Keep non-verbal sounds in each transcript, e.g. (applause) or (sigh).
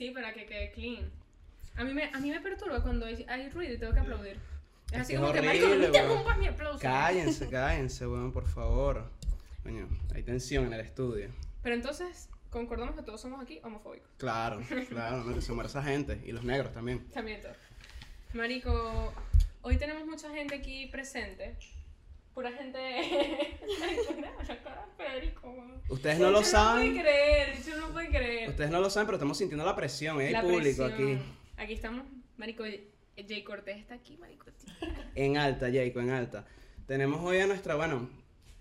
Sí, para que quede clean. A mí me, a mí me perturba cuando hay, hay ruido y tengo que aplaudir. Es, Es así que como que, marico, no horrible, interrumpas mi aplauso. Cállense, (laughs) cállense, weón, por favor. Coño, hay tensión en el estudio. Pero entonces, concordamos que todos somos aquí homofóbicos. Claro, (laughs) claro, no, que se esa gente. Y los negros también. También todo. Marico, hoy tenemos mucha gente aquí presente. Pura gente. (laughs) Ustedes no lo No saben. puede creer, yo no puede creer. Ustedes no lo saben, pero estamos sintiendo la presión. ¿eh? Hay La público presión. aquí. Aquí estamos, Marico. Jay Cortés está aquí, Marico. En alta, Jacob, en alta. Tenemos hoy a nuestra, bueno,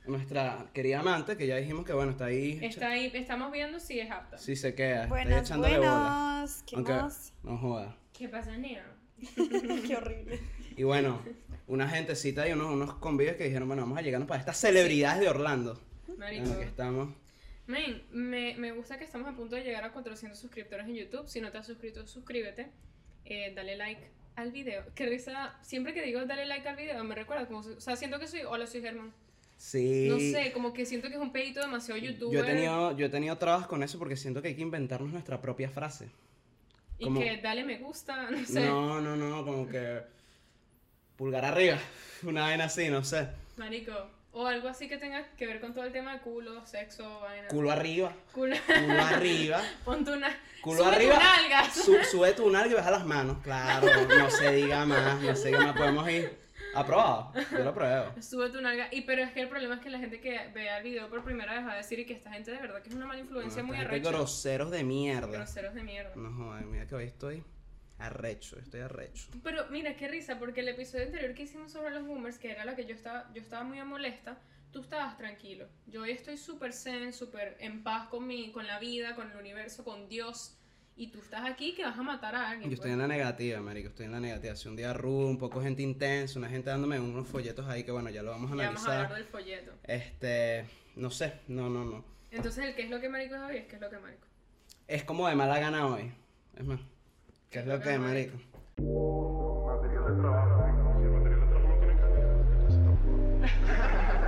a nuestra querida amante, que ya dijimos que, bueno, está ahí. Está ahí, estamos viendo si es apta. Sí se queda, está ahí Buenas, echándole bola. buenas. ¿Qué Aunque más? no joda. ¿Qué pasa, Neo? (laughs) Qué horrible. Y bueno, una gentecita y unos, unos convives que dijeron, bueno, vamos a llegarnos para estas celebridades de Orlando. Marico. En la que estamos. Me, me gusta que estamos a punto de llegar a 400 suscriptores en YouTube. Si no te has suscrito, suscríbete. Eh, dale like al video. Qué risa. Siempre que digo dale like al video, me recuerda como. O sea, siento que soy. Hola, soy Germán. Sí. No sé, como que siento que es un pedito demasiado youtuber. Yo he tenido, yo he tenido trabas con eso porque siento que hay que inventarnos nuestra propia frase. Y que dale me gusta, (laughs) no sé. No, no, no, como que pulgar arriba, (laughs) una vaina así, no sé. Marico. O algo así que tenga que ver con todo el tema de culo, sexo, vaina. Culo arriba, Culo. culo arriba, (laughs) Ponte una. culo sube arriba. Tu nalga. Su- sube tu nalga y baja las manos, claro, no se diga más, no se diga más, podemos ir. Aprobado, yo lo pruebo. Sube tu nalga. Y pero es que el problema es que la gente que vea el video por primera vez va a decir y que esta gente de verdad que es una mala influencia muy arrecha. groseros de mierda. Groseros de mierda. No joder, mira que hoy estoy arrecho, estoy arrecho. Pero mira, qué risa, porque el episodio anterior que hicimos sobre los boomers, que era la que yo estaba, yo estaba muy molesta, tú estabas tranquilo. Yo hoy estoy súper zen, súper en paz con mi, con la vida, con el universo, con Dios. Y tú estás aquí que vas a matar a alguien. Yo estoy en pues. la negativa, marico, estoy en la negativa. Hace un día rudo, un poco gente intensa, una gente dándome unos folletos ahí que bueno, ya lo vamos a Ya vamos a hablar analizar. del folleto. Este, no sé, no, no, no. Entonces, el qué es lo que marico es hoy es qué es lo que marico. Es como de mala gana hoy. Es más, ¿qué es lo que es, marico? Material de trabajo. Si el material de trabajo no tiene calidad, tampoco.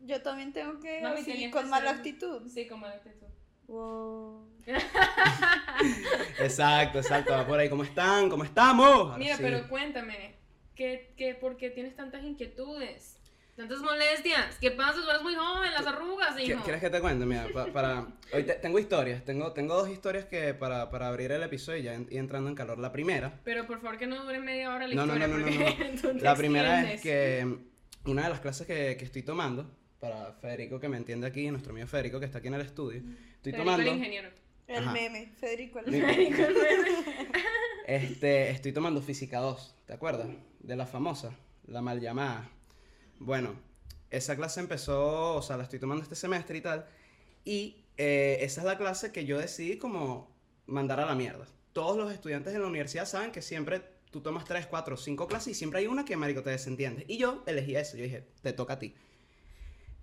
Yo también tengo que tenías con que mala ser- actitud. sí, con mala actitud. Wow. (laughs) exacto, exacto, va por ahí. ¿Cómo están? ¿Cómo estamos? Ahora Mira, sí. pero cuéntame, ¿qué, qué, ¿por qué tienes tantas inquietudes? Tantas molestias. ¿Qué pasa? Tú eres muy joven, las arrugas, ¿Qui- hijo. ¿Quieres que te cuente? Mira, pa- para... Hoy te- tengo historias, tengo, tengo dos historias que para, para abrir el episodio y ya en- y entrando en calor. La primera, Pero por favor que no dure media hora la No, no, historia. no, no, no, no. (laughs) te La primera es que una de las clases que, que estoy tomando, para Federico que me entiende aquí, nuestro amigo Federico que está aquí en el estudio, estoy Federico, tomando, el ingeniero. El Ajá. meme, Federico. El meme. (laughs) este, estoy tomando Física 2, ¿te acuerdas? De la famosa, la mal llamada. Bueno, esa clase empezó, o sea, la estoy tomando este semestre y tal, y eh, esa es la clase que yo decidí como mandar a la mierda. Todos los estudiantes de la universidad saben que siempre tú tomas 3, 4, 5 clases y siempre hay una que, marico, te desentiende. Y yo elegí eso, yo dije, te toca a ti.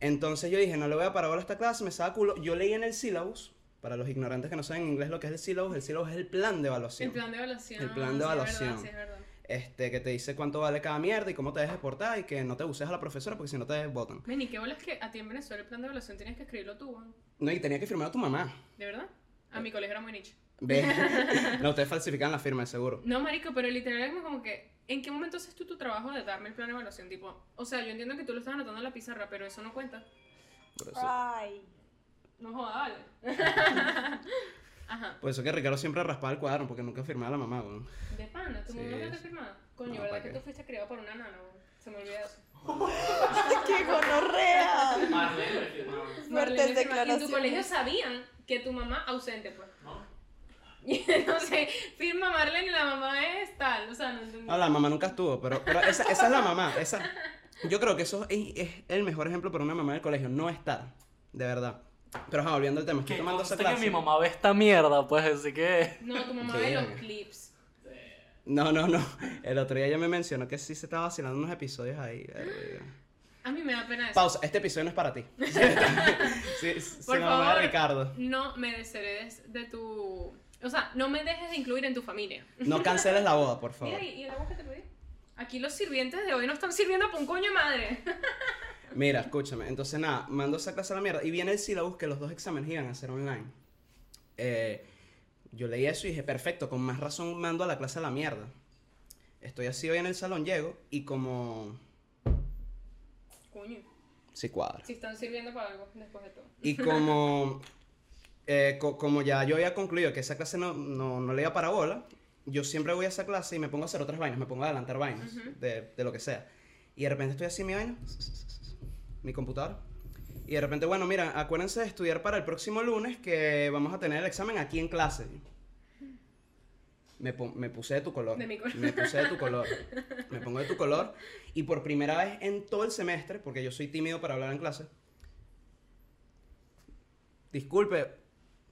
Entonces yo dije, no le voy a parar a esta clase, me estaba culo. Yo leí en el syllabus, para los ignorantes que no saben inglés lo que es el syllabus, el syllabus es el plan de evaluación. El plan de evaluación. El plan de sí, es verdad, evaluación. sí, es verdad. Este, que te dice cuánto vale cada mierda y cómo te debes portar y que no te bucees a la profesora porque si no te votan. Ven, ¿y qué bolas que a ti en Venezuela el plan de evaluación tenías que escribirlo tú? No, y tenía que firmar a tu mamá. ¿De verdad? A mi colegio era muy niche. (laughs) No, ustedes falsifican la firma, seguro. No, marico, pero literal es como que... ¿En qué momento haces tú tu trabajo de darme el plan de evaluación? Tipo, o sea, yo entiendo que tú lo estás anotando en la pizarra, pero eso no cuenta. Ay. No jodas, dale. (laughs) Ajá. por eso que Ricardo siempre raspaba el cuadro porque nunca firmaba a la mamá, weón. De pana, ¿tu Sí, mamá no te firmaba? Coño, No, ¿verdad ¿para que qué? tú fuiste criado por una nana? weón? Se me olvida eso. (laughs) ¡Qué gonorrea! Marlene me firmaba. Marlene En tu colegio sabían que tu mamá ausente, pues. ¿No? (laughs) Y entonces, firma Marlene y la mamá es tal. O sea, no entendí. No, la mamá nunca estuvo, pero, pero esa, esa es la mamá. Esa, yo creo que eso es, es el mejor ejemplo para una mamá del colegio, no estar, de verdad. Pero ajá, volviendo al tema, estoy Que tomando esa clase. que mi mamá ve esta mierda, pues, así que... No, tu mamá ve los clips. No, no, no. El otro día ella me mencionó que sí se estaba vacilando unos episodios ahí. A mí me da pena eso. Pausa, este episodio no es para ti. (laughs) sí, sí, Por se favor. Ricardo. No me desheredes de tu... O sea, no me dejes de incluir en tu familia. No canceles la boda, por (laughs) favor. Mira, ¿y el agua que te pedí? Aquí los sirvientes de hoy no están sirviendo para un coño de madre. (laughs) Mira, escúchame. Entonces, nada, mando esa clase a la mierda. Y viene el sílabus que los dos exámenes iban a ser online. Eh, yo leí eso y dije, perfecto, con más razón mando a la clase a la mierda. Estoy así hoy en el salón, llego y como... Coño, Sí cuadra. si están sirviendo para algo después de todo. Y como, (laughs) eh, co- como ya yo había concluido que esa clase no, no, no le iba para bola, yo siempre voy a esa clase y me pongo a hacer otras vainas, me pongo a adelantar vainas, de, de lo que sea. Y de repente estoy así mi vaina, mi computadora. Y de repente, bueno, mira, acuérdense de estudiar para el próximo lunes que vamos a tener el examen aquí en clase. Me puse de tu color. De mi color. Me puse de tu color. (laughs) Me pongo de tu color. Y por primera vez en todo el semestre, porque yo soy tímido para hablar en clase, Disculpe,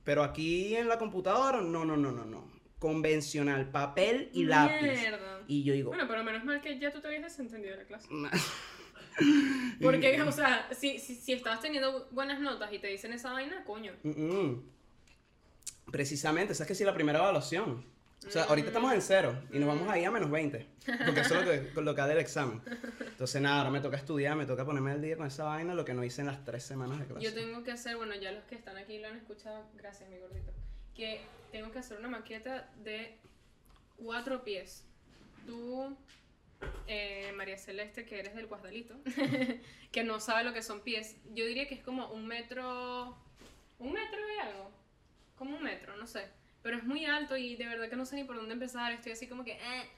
pero aquí en la computadora, no, no, no, no, no. Convencional, papel y lápiz. Mierda. Y yo digo, Bueno, pero menos mal que ya tú te habías desentendido de la clase. (laughs) Porque, (laughs) o sea, si, si, si estabas teniendo buenas notas y te dicen esa vaina, coño. "Mm, mm". precisamente, esa es que sí la primera evaluación. O sea, ahorita estamos en cero y nos vamos ahí a menos 20. Porque eso es lo que, (laughs) lo que da el examen. Entonces, nada, ahora me toca estudiar, me toca ponerme al día con esa vaina, lo que no hice en las tres semanas de clase. Yo tengo que hacer, bueno, ya los que están aquí lo han escuchado, gracias mi gordito, que tengo que hacer una maqueta de cuatro pies. Tú, eh, María Celeste, que eres del Guasdalito, (laughs) que no sabe lo que son pies, yo diría que es como un metro, un metro y algo, como un metro, no sé, pero es muy alto y de verdad que no sé ni por dónde empezar, estoy así como que, eh,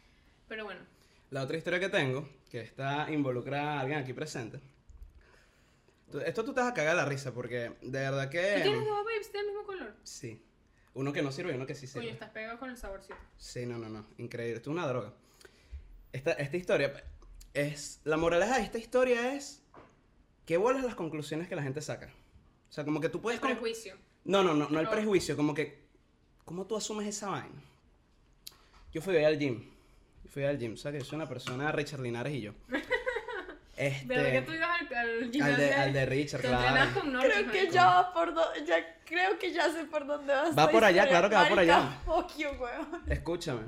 pero bueno, La otra historia que tengo, que está involucra a alguien aquí presente. Esto tú te vas a cagar la risa porque de verdad que... ¿tú tienes dos babes del mismo color? Sí. Uno que no sirve y uno que sí sirve. estás pegado con el saborcito. Sí, no, no, no. Increíble. Esto es una droga. Esta, esta historia es... La moraleja de esta historia es... ¿Qué bolas las conclusiones que la gente saca? O sea, como que tú puedes... El prejuicio. No, no, no, no el No. prejuicio. Como que... ¿Cómo tú asumes esa vaina? Yo fui hoy al gym. Yo fui al gym. O sea, que yo soy una persona... Richard Linares y yo. (laughs) Este... ¿Verdad que tú ibas al, al al, de, al de Richard, claro. entrenas con Norris, Creo que ya va por do- ya creo que ya sé por dónde va. esta por allá, claro que va por allá. Fuck you, weón. Escúchame.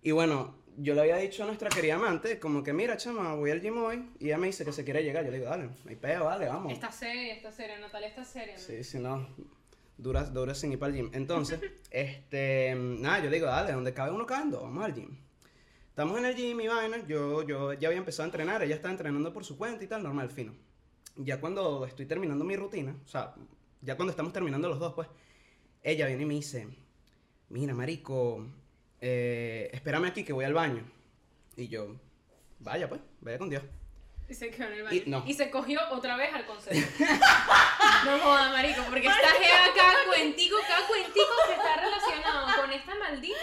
Y bueno, yo le había dicho a nuestra querida amante, como que mira, chama, voy al gym hoy. Y ella me dice que se quiere llegar. Yo le digo, dale, no hay peo, dale, vamos. Está seria, está seria. Natalia está seria. Sí, si no, dura, dura sin ir para el gym. Entonces, (laughs) este, nada, yo le digo, dale, donde cabe uno cabe vamos al gym. Estamos en el gym y vaina, yo, yo ya había empezado a entrenar, ella estaba entrenando por su cuenta y tal, normal, fino. Ya cuando estoy terminando mi rutina, o sea, ya cuando estamos terminando los dos, pues, ella viene y me dice, mira, marico, eh, espérame aquí que voy al baño. Y yo, vaya pues, vaya con Dios. Y se quedó en el baño. Y- no. Y se cogió otra vez al consejo. (laughs) no joda, marico, porque esta jeva cada cuentico, cada cuentico que está relacionado con esta maldita,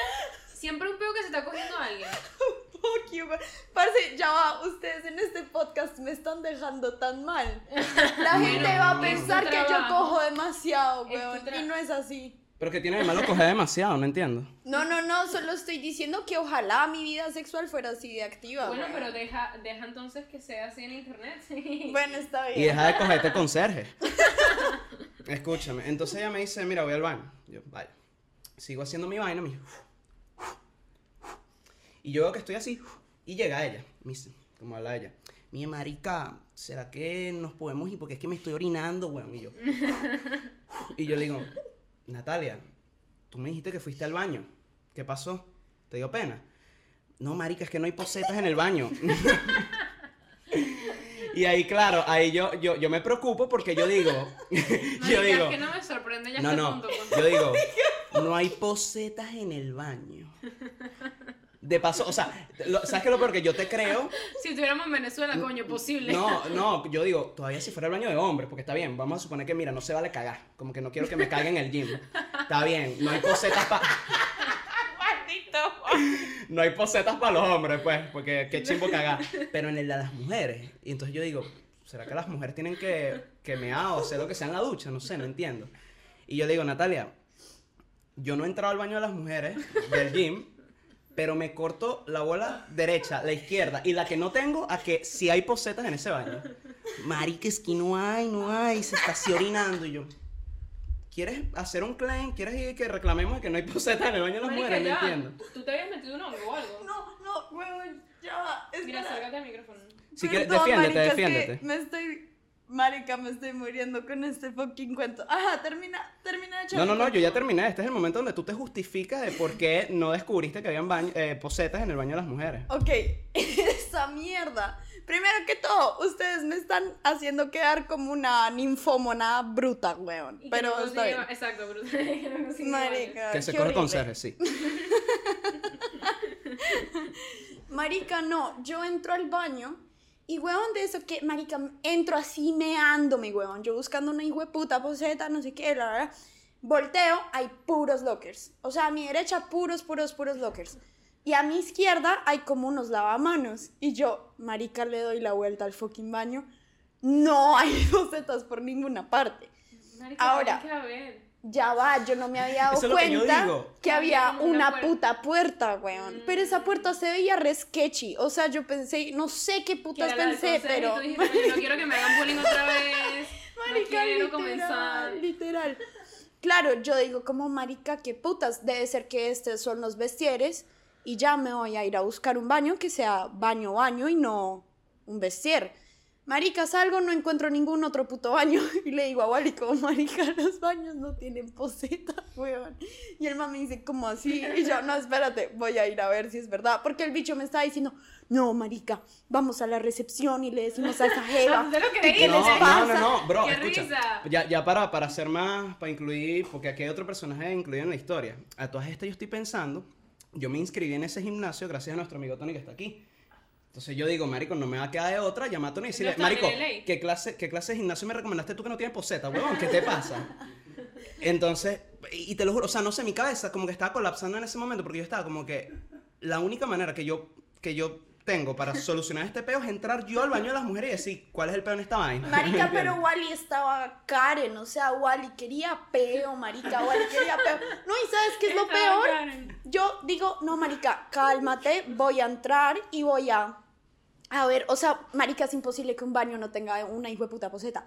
siempre un peo que se está cogiendo a alguien. Fuck you, weón. Parce, ya va, ustedes en este podcast me están dejando tan mal. La gente Bueno, va a pensar que yo cojo demasiado, weón. Y no es así. Pero que tiene de malo coger demasiado, no entiendo. No, no, no, solo estoy diciendo que ojalá mi vida sexual fuera así de activa. Bueno, pero deja, deja entonces que sea así en internet. sí. Bueno, está bien. Y deja de cogerte con Sergio. (laughs) Escúchame. Entonces ella me dice, mira, voy al baño. Yo, vaya. Sigo haciendo mi vaina. Me dice, y yo veo que estoy así. Y llega ella. Me dice, como habla ella. Mi marica, ¿será que nos podemos ir? Porque es que me estoy orinando, weón. Y yo. (laughs) Y yo le digo, Natalia, tú me dijiste que fuiste al baño. ¿Qué pasó? ¿Te dio pena? No, marica, es que no hay posetas en el baño. (laughs) Y ahí, claro, ahí yo, yo, yo me preocupo porque yo digo, (laughs) yo digo, es que no me sorprende ya no, este no, punto. yo digo, (laughs) no hay posetas en el baño. De paso, o sea, lo- ¿sabes qué es lo peor? Que yo te creo, Si estuviéramos en Venezuela, coño, posible. no, (laughs) no, yo digo, todavía si fuera el baño de hombres, porque está bien, vamos a suponer que, mira, no se vale cagar, como que no quiero que me caiga en el gym. Está bien, no hay posetas para... (laughs) No hay posetas para los hombres, pues, porque qué chimbo cagar. Pero en el de las mujeres. Y entonces yo digo, ¿será que las mujeres tienen que, que mear o hacer lo que sea en la ducha? No sé, no entiendo. Y yo le digo, Natalia, yo no he entrado al baño de las mujeres del gym pero me corto la bola derecha, la izquierda y la que no tengo a que si hay posetas en ese baño. Marica, es que no hay, no hay, se está así orinando y yo. ¿Quieres hacer un claim? ¿Quieres ir que reclamemos que no hay posetas en el baño de las mujeres? No entiendo. ¿Tú te habías metido un hongo o algo? No, no, huevón, ya va. Mira, acércate al micrófono. Si quieres, defiéndete, marica, es que defiéndete. me estoy. Marica, me estoy muriendo con este fucking cuento. Ajá, termina, termina de echar No, no, no, yo ya terminé. Este es el momento donde tú te justificas de por qué no descubriste que habían baño- eh, posetas en el baño de las mujeres. Ok, (laughs) esa mierda. Primero que todo, ustedes me están haciendo quedar como una ninfómona bruta, weón. Y Pero no está bien. (laughs) consigue- Exacto, que consigue Marica, Que se coge horrible. conserje, sí. (laughs) Marica, no, yo entro al baño y huevón de eso que, marica, entro así meándome, huevón, yo buscando una hijo de puta poseta, no sé qué, la verdad. Volteo, hay puros lockers. O sea, a mi derecha, puros, puros, puros lockers. Y a mi izquierda hay como unos lavamanos. Y yo, marica, le doy la vuelta al fucking baño. No hay (laughs) posetas por ninguna parte. Marica, Ahora. tiene que haber. Ya va, yo no me había dado Eso que cuenta digo. que Había una una puerta. puta puerta, weón. Pero esa puerta se veía re sketchy. O sea, yo pensé, no sé qué putas pensé, pero. tú dijiste, "Coño, no quiero que me hagan bullying otra vez. (laughs) no Marica, quiero literal, comenzar. literal. Claro, yo digo como marica, qué putas, debe ser que estos son los vestieres y ya me voy a ir a buscar un baño que sea baño baño y no un vestier. Marica, salgo, no encuentro ningún otro puto baño (laughs) y le digo a Wally como marica, los baños no tienen poseta, (laughs) weón. Y el mami dice como así y yo, no, espérate, voy a ir a ver si es verdad, porque el bicho me estaba diciendo, no, marica, vamos a la recepción y le decimos a esa (laughs) jeva. ¿Usted lo que creí? qué No, les no, pasa? no, no, bro, ¡Qué escucha. risa! Ya, ya para, para hacer más, para incluir, porque aquí hay otro personaje incluido en la historia. A todas estas yo estoy pensando, yo me inscribí en ese gimnasio gracias a nuestro amigo Tony que está aquí. Entonces yo digo, marico, no me va a quedar de otra, llama a Tony y decirle, marico. ¿qué clase, ¿qué clase de gimnasio me recomendaste tú que no tienes poseta, huevón? ¿Qué te pasa? Entonces, y te lo juro, o sea, no sé, mi cabeza como que estaba colapsando en ese momento porque yo estaba como que la única manera que yo, que yo tengo para (laughs) solucionar este peo es entrar yo al baño de las mujeres y decir, ¿cuál es el peo en esta vaina? Marica, (laughs) pero Wally estaba Karen, o sea, Wally quería peo, marica, Wally quería peo. No, ¿y sabes qué es lo peor? Yo digo, no, marica, cálmate, voy a entrar y voy a... A ver, o sea, marica, es imposible que un baño no tenga una hijo de puta poseta.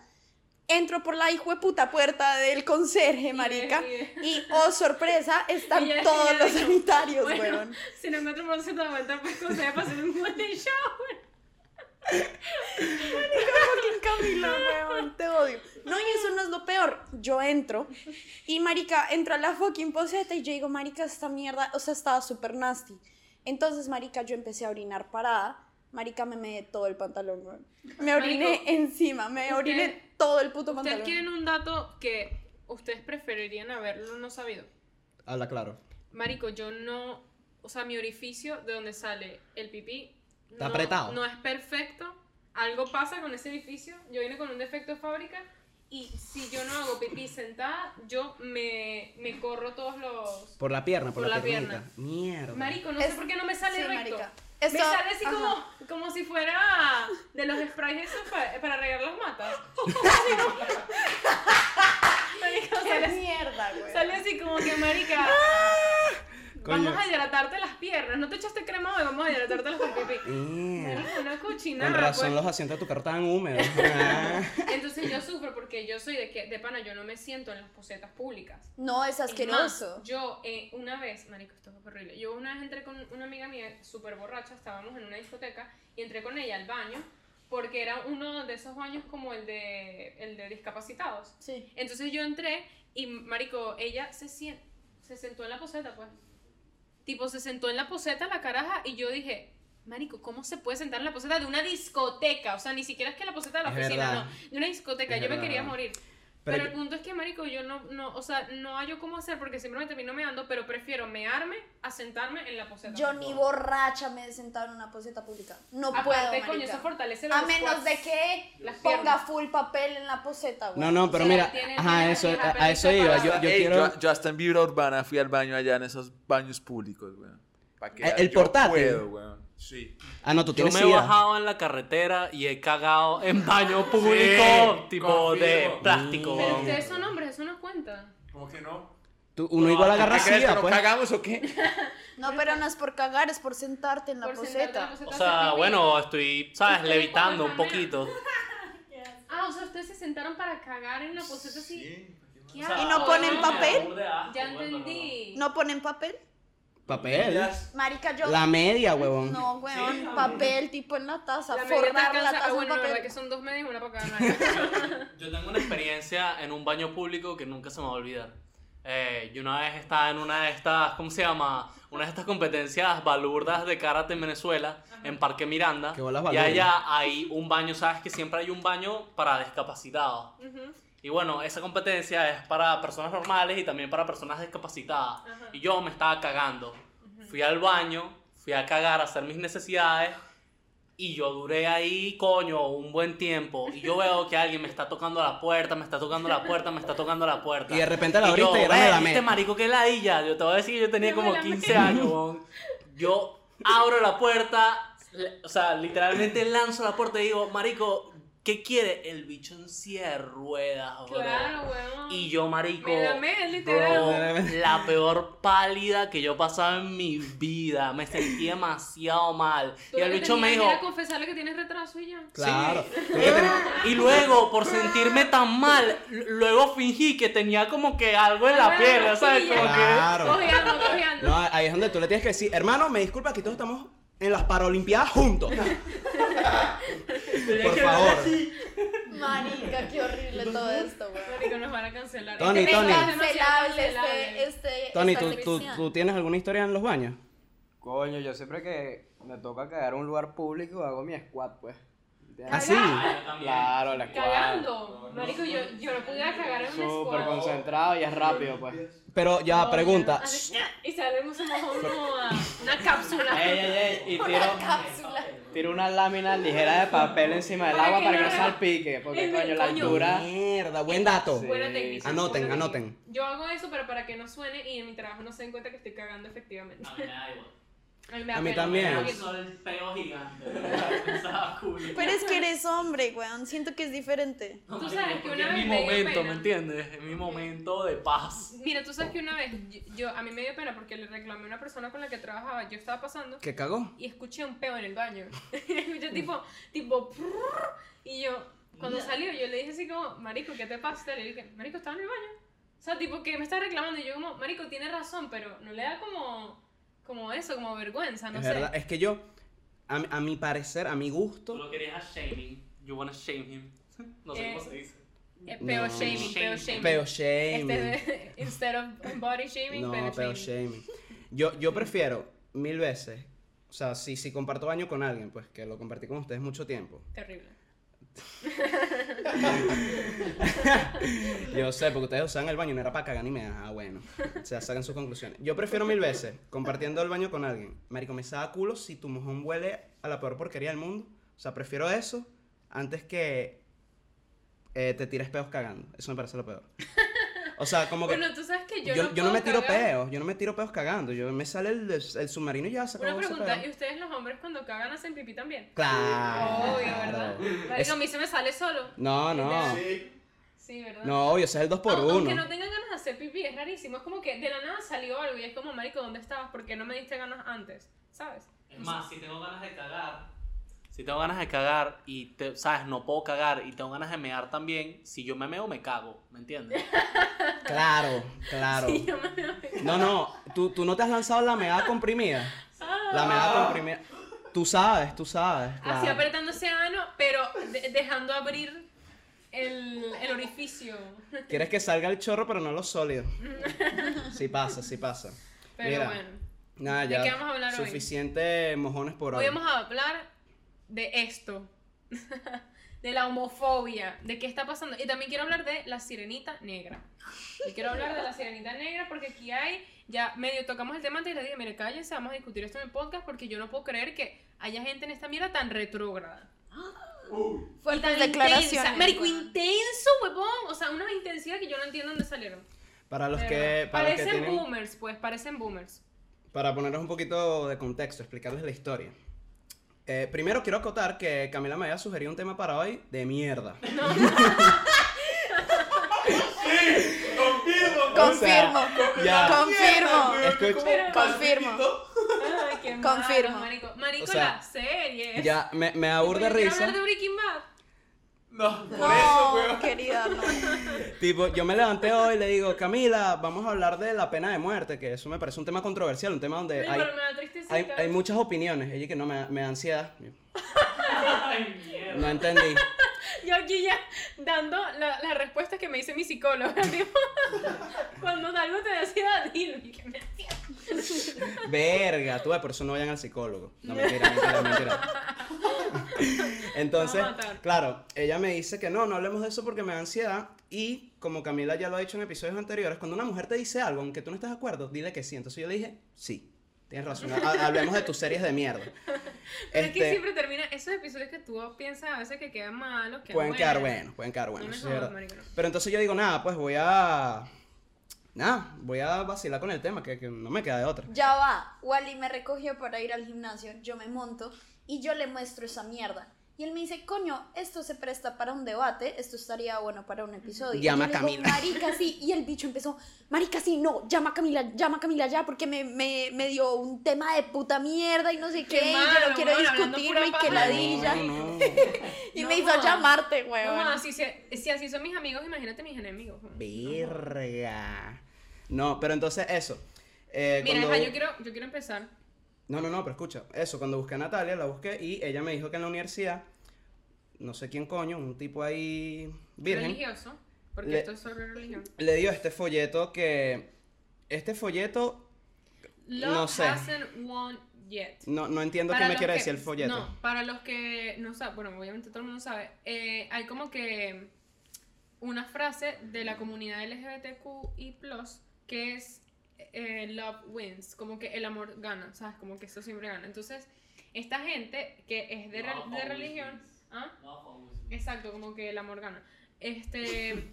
Entro por la hijo de puta puerta del conserje, marica, y- y, oh, sorpresa, (laughs) están Y ya- todos ya los dijo, sanitarios, bueno, weón. Si no encuentro por de vuelta, pues consejo para hacer un golden shower. fucking Camila, weón, te odio. No, y eso no es lo peor. Yo entro y marica, entro a la fucking poseta y yo digo, marica, esta mierda, o sea, estaba súper nasty. Entonces, marica, yo empecé a orinar parada. Marica, me meé todo el pantalón, weón. Me oriné Marico, encima, me usted- oriné todo el puto ¿Ustedes pantalón. quieren un dato que ustedes preferirían haberlo no sabido? Habla claro. Marico, yo no. O sea, mi orificio de donde sale el pipí. Está no, apretado. No es perfecto. Algo pasa con ese orificio. Yo vine con un defecto de fábrica. Y si yo no hago pipí sentada, yo me, me corro todos los. Por la pierna, por, Por la, la pierna. Mierda. Marico, no Es- sé por qué no me sale sí, recto. marica. Me Esto- sale así ajá. como, como si fuera de los sprays esos pa- para regar las matas. (laughs) Marico, ¡Qué sale, mierda, güey! sale así como que, marica, Coño. vamos a hidratarte las piernas. No te echaste crema hoy, vamos a hidratarte las con pipí. (laughs) Marico, una cochinada. Con razón pues. los asientos de tu carro estaban húmedos. (laughs) Ah. Entonces yo sufro porque yo soy de que, de pana, yo no me siento en las posetas públicas. No, es Es más, asqueroso. yo eh, una vez, marico, esto fue horrible. Yo una vez entré con una amiga mía súper borracha, estábamos en una discoteca y entré con ella al baño porque era uno de esos baños como el de el de discapacitados. Sí. Entonces yo entré y marico, ella se sien- se sentó en la poseta, pues. Tipo se sentó en la poseta la caraja y yo dije, Marico, ¿cómo se puede sentar en la poseta de una discoteca? O sea, ni siquiera es que la poseta de la Es oficina, verdad. no. De una discoteca. Es yo me quería morir. Pero Pero, el punto es que, marico, yo no, no, o sea, no hallo cómo hacer porque siempre me termino meando, pero prefiero mearme a sentarme en la poseta. Yo ni borracha me he sentado en una poseta pública. No Aparte, puedo, coño, marica. eso fortalece los A menos squats. de que Las ponga full papel en la poseta, güey. No, no, pero O sea, mira, tiene- ajá, tiene eso, a, a eso iba. Yo, yo Ey, quiero. yo, yo hasta en Vibra Urbana fui al baño allá en esos baños públicos. Pa' que El- el portátil. puedo. Sí. Ah, no, tú Yo me sida. he bajado en la carretera y he cagado en baño (laughs) público, Sí, tipo de plástico. Pero ustedes son hombres, eso no cuenta. ¿Cómo que no? Tú- uno igual agarra ¿Qué crees que sida, no pues. cagamos o qué? (laughs) No, pero no es por cagar, es por sentarte en la Por sentarte en la poseta. O sea, bueno, estoy, ¿sabes? Levitando un poquito. (laughs) Ah, o sea, ustedes se sentaron para cagar en la poseta así. ¿Qué O sea, ¿Y no ponen papel? Ya entendí. ¿No ponen papel? Papel. Marica, yo... La media, huevón. No, weón, papel tipo en la taza, La forrar la taza ah, en bueno, la verdad papel. que son dos medias y una para cada. (laughs) Yo tengo una experiencia en un baño público que nunca se me va a olvidar. Eh, yo una vez estaba en una de estas, ¿cómo se llama? Una de estas competencias balurdas de karate en Venezuela, en Parque Miranda. ¿Qué bolas y allá hay un baño, ¿sabes? Que siempre hay un baño para discapacitados. Ujú. Y bueno, esa competencia es para personas normales y también para personas discapacitadas. Ajá. Y yo me estaba cagando. Fui al baño, fui a cagar, a hacer mis necesidades. Y yo duré ahí, coño, un buen tiempo. Y yo veo que alguien me está tocando la puerta, me está tocando la puerta, me está tocando la puerta. Y de repente la yo, abriste y era "Ve, de la ¿viste, meta". marico, que ladilla? Yo te voy a decir que yo tenía como la 15 meta. años, weón. Yo abro la puerta, o sea, literalmente lanzo la puerta y digo, marico, ¿qué quiere? El bicho en silla de ruedas, bro. Claro, weón. Y yo, marico, Me literal. bro, la peor pálida que yo he pasado en mi vida. Me sentí demasiado mal. Tú Y el que bicho me dijo... era confesarle que tienes retraso y ya. Claro. Que tenías- Y luego, por sentirme tan mal, luego fingí que tenía como que algo en la piel, ¿sabes? sí, Como que... Claro. Cojeando, cojeando. No, ahí es donde tú le tienes que decir, hermano, me disculpa, aquí todos estamos en las Paralimpiadas juntos. (laughs) Por favor. Marica, qué horrible todo esto, weón. Marico, nos van a cancelar. Tony, Este Tony. Cancelable este, este, Tony, ¿tú, tú, tú tienes alguna historia en los baños? Coño, yo siempre que me toca cagar en un lugar público hago mi squat, pues. ¿Ah, sí? Claro, la squat. Cagando. Marico, yo, yo no pudiera cagar en un Súper concentrado y es rápido, pues. Pero ya, No, pregunta. así, Y salimos un mojón como a una cápsula. Ey, ey, ey, y tiro, tiro una lámina ligera de papel encima del Para agua que para que no no haga- salpique, porque Es coño, la coño. altura. Mierda, buen dato. Sí. Buena técnica. Anoten, buena anoten. Yo hago eso, pero para que no suene y en mi trabajo no se den cuenta que estoy cagando efectivamente. A mí me da igual. A mí, me A mí también. porque- Soy el peo gigante. (laughs) (laughs) Cool. Pero es que eres hombre, weón. Siento que es diferente. Tú sabes que una es mi vez me dio momento. ¿me entiendes? Es mi momento de paz. Mira, tú sabes que una vez yo, yo- a mí me dio pena porque le reclamé a una persona con la que trabajaba, yo estaba pasando ¿Qué cagó? y escuché un peo en el baño. (laughs) escuché tipo, tipo, y yo, cuando salió, yo le dije así como, Marico, ¿qué te pasa? Le dije, Marico, estaba en el baño. O sea, tipo, que me está reclamando y yo como, Marico, tiene razón, pero no le da como, como eso, como vergüenza, no es sé. verdad, es que yo, a, mi- a mi parecer, a mi Tú gusto, lo querías a shaming. You wanna shame him. (laughs) No sé Eh, cómo se dice. Eh, peo No. shaming, peo shaming. peo Este shaming. de- (laughs) instead of body shaming, No, peo peo shaming. shaming. Yo, yo prefiero mil veces, o sea, si, si comparto baño con alguien, pues que lo compartí con ustedes mucho tiempo. Terrible. Yo sé, porque ustedes usaban el baño, no era para cagar ni me Ah, bueno. O sea, saquen sus conclusiones. Yo prefiero mil veces compartiendo el baño con alguien. Marico, me saca culo si tu mojón huele a la peor porquería del mundo. O sea, prefiero eso antes que eh, te tires peos cagando. Eso me parece lo peor. O sea, como que. Bueno, tú sabes que yo, yo, no, yo no me tiro cagar. peos, yo no me tiro peos cagando. Yo me sale el, el submarino y ya se Una acabó pregunta. ¿y ustedes los hombres cuando cagan hacen pipí también? Claro. Obvio, ¿verdad? Marico, Es- a mí se me sale solo. No, no. Sí, ¿verdad? No, obvio, ese es el 2 por Au- Aunque 1 no tengan ganas de hacer pipí, es rarísimo. Es como que de la nada salió algo y es como, marico, ¿dónde estabas? ¿Por qué no me diste ganas antes? ¿Sabes? Es más, si tengo ganas de cagar. Si tengo ganas de cagar y, te, ¿sabes? No puedo cagar y tengo ganas de mear también. Si yo me meo, me cago. ¿Me entiendes? (laughs) Claro, claro. Sí, yo me No, no, ¿tú, tú no te has lanzado la meada comprimida. La meada comprimida. Tú sabes, tú sabes. Así claro. ese ano, pero de- dejando abrir el, el orificio. Quieres que salga el chorro, pero no lo sólido. (laughs) Sí pasa, sí pasa. Pero Mira, bueno. Nada, ¿De ya. qué vamos a hablar hoy? Suficiente mojones por hoy. Hoy vamos a hablar de esto. (laughs) de la homofobia, de qué está pasando. Y también quiero hablar de la sirenita negra. Y quiero hablar de la sirenita negra porque aquí hay, ya medio tocamos el tema antes y le dije, mire, cállense, vamos a discutir esto en el podcast porque yo no puedo creer que haya gente en esta mierda tan retrógrada. Fuertes Tan declaraciones. Marico, weón. intenso, huevón. O sea, una intensidad que yo no entiendo dónde salieron. Para los De que. Para, los que parecen tienen, boomers, pues, parecen boomers. para ponerles un poquito de contexto, explicarles la historia. Eh, primero quiero acotar que Camila me había sugerido un tema para hoy de mierda. (laughs) Confirmo. (laughs) ya. Confirmo. Escucha, Confirmo. Ay, qué malo, Confirmo. marico. Marico, O sea, la serie. ya, me, me aburre risa. hablar de Breaking Bad. No, por eso, No, weón. querida, no. (laughs) Tipo, yo me levanté hoy y le digo, Camila, vamos a hablar de la pena de muerte, que eso me parece un tema controversial, un tema donde Ay, hay, pero me da hay, hay muchas opiniones. Ella que no me, me da ansiedad. (laughs) Ay, mierda. No entendí. Yo aquí ya dando la, la respuesta que me dice mi psicóloga. (laughs) tipo, Cuando algo te decía, dilo. Y que me Verga, tú, por eso no vayan al psicólogo. No, mentira, mentira, mentira. Entonces, Me claro, ella me dice que no, no hablemos de eso porque me da ansiedad. Y como Camila ya lo ha dicho en episodios anteriores, cuando una mujer te dice algo, aunque tú no estés de acuerdo, dile que sí. Entonces yo le dije, sí, tienes razón. ha- Hablemos de tus series de mierda. Pero es que Este, siempre termina esos episodios que tú piensas a veces que quedan malos, que pueden quedar buenos, pueden quedar buenos. No jodas, marico, no. Pero entonces yo digo, nada, pues voy a... Nada, voy a vacilar con el tema, que, que no me queda de otra. Ya va, Wally me recogió para ir al gimnasio, yo me monto y yo le muestro esa mierda. Y él me dice, coño, esto se presta para un debate, esto estaría bueno para un episodio. Llama y yo le digo, Camila. Marica, sí. Y el bicho empezó, marica, sí, no, llama a Camila, llama a Camila ya, porque me, me, me dio un tema de puta mierda y no sé qué, y yo no quiero discutirlo pura y que ladilla. No, no. (laughs) Y No me hizo llamarte, No, weón. si, se- si así son mis amigos, imagínate mis enemigos. Verga. No, pero entonces eso. eh, Mira, cuando- ajá, yo quiero, yo quiero empezar. No, no, no, pero escucha. Eso, cuando busqué a Natalia, la busqué y ella me dijo que en la universidad, no sé quién coño, un tipo ahí virgen, Religioso, porque Le- esto es sobre religión. le dio este folleto que... Este folleto, Love No sé. hasn't won yet. no, no entiendo Para qué me quiere que- decir el folleto. No, para los que no saben, bueno, obviamente todo el mundo sabe, eh, hay como que una frase de la comunidad LGBTQI+, que es eh, love wins, como que el amor gana, ¿sabes? Como que eso siempre gana. Entonces, esta gente que es de, re- de religión. ¿ah? Love always wins. Exacto, como que el amor gana. Este, (laughs) (laughs)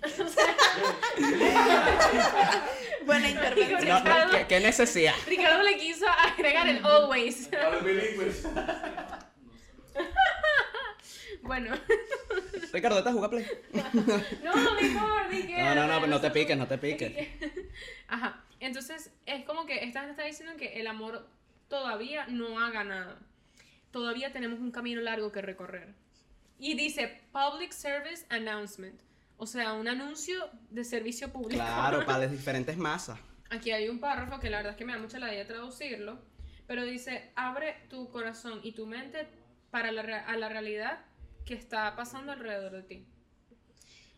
Buena intervención. No, no, ¿qué, qué necesidad? Ricardo le quiso agregar el always. (laughs) Bueno, Ricardo, ¿estás jugando Play? (laughs) no, mejor, di que No, no, no, era, no te piques, no te piques. Ajá, entonces es como que esta gente está diciendo que el amor todavía no ha ganado. Todavía tenemos un camino largo que recorrer. Y dice Public Service Announcement, o sea, un anuncio de servicio público. Claro, para las (laughs) diferentes masas. Aquí hay un párrafo que la verdad es que me da mucha la idea traducirlo, pero dice, abre tu corazón y tu mente para la, a la realidad que está pasando alrededor de ti.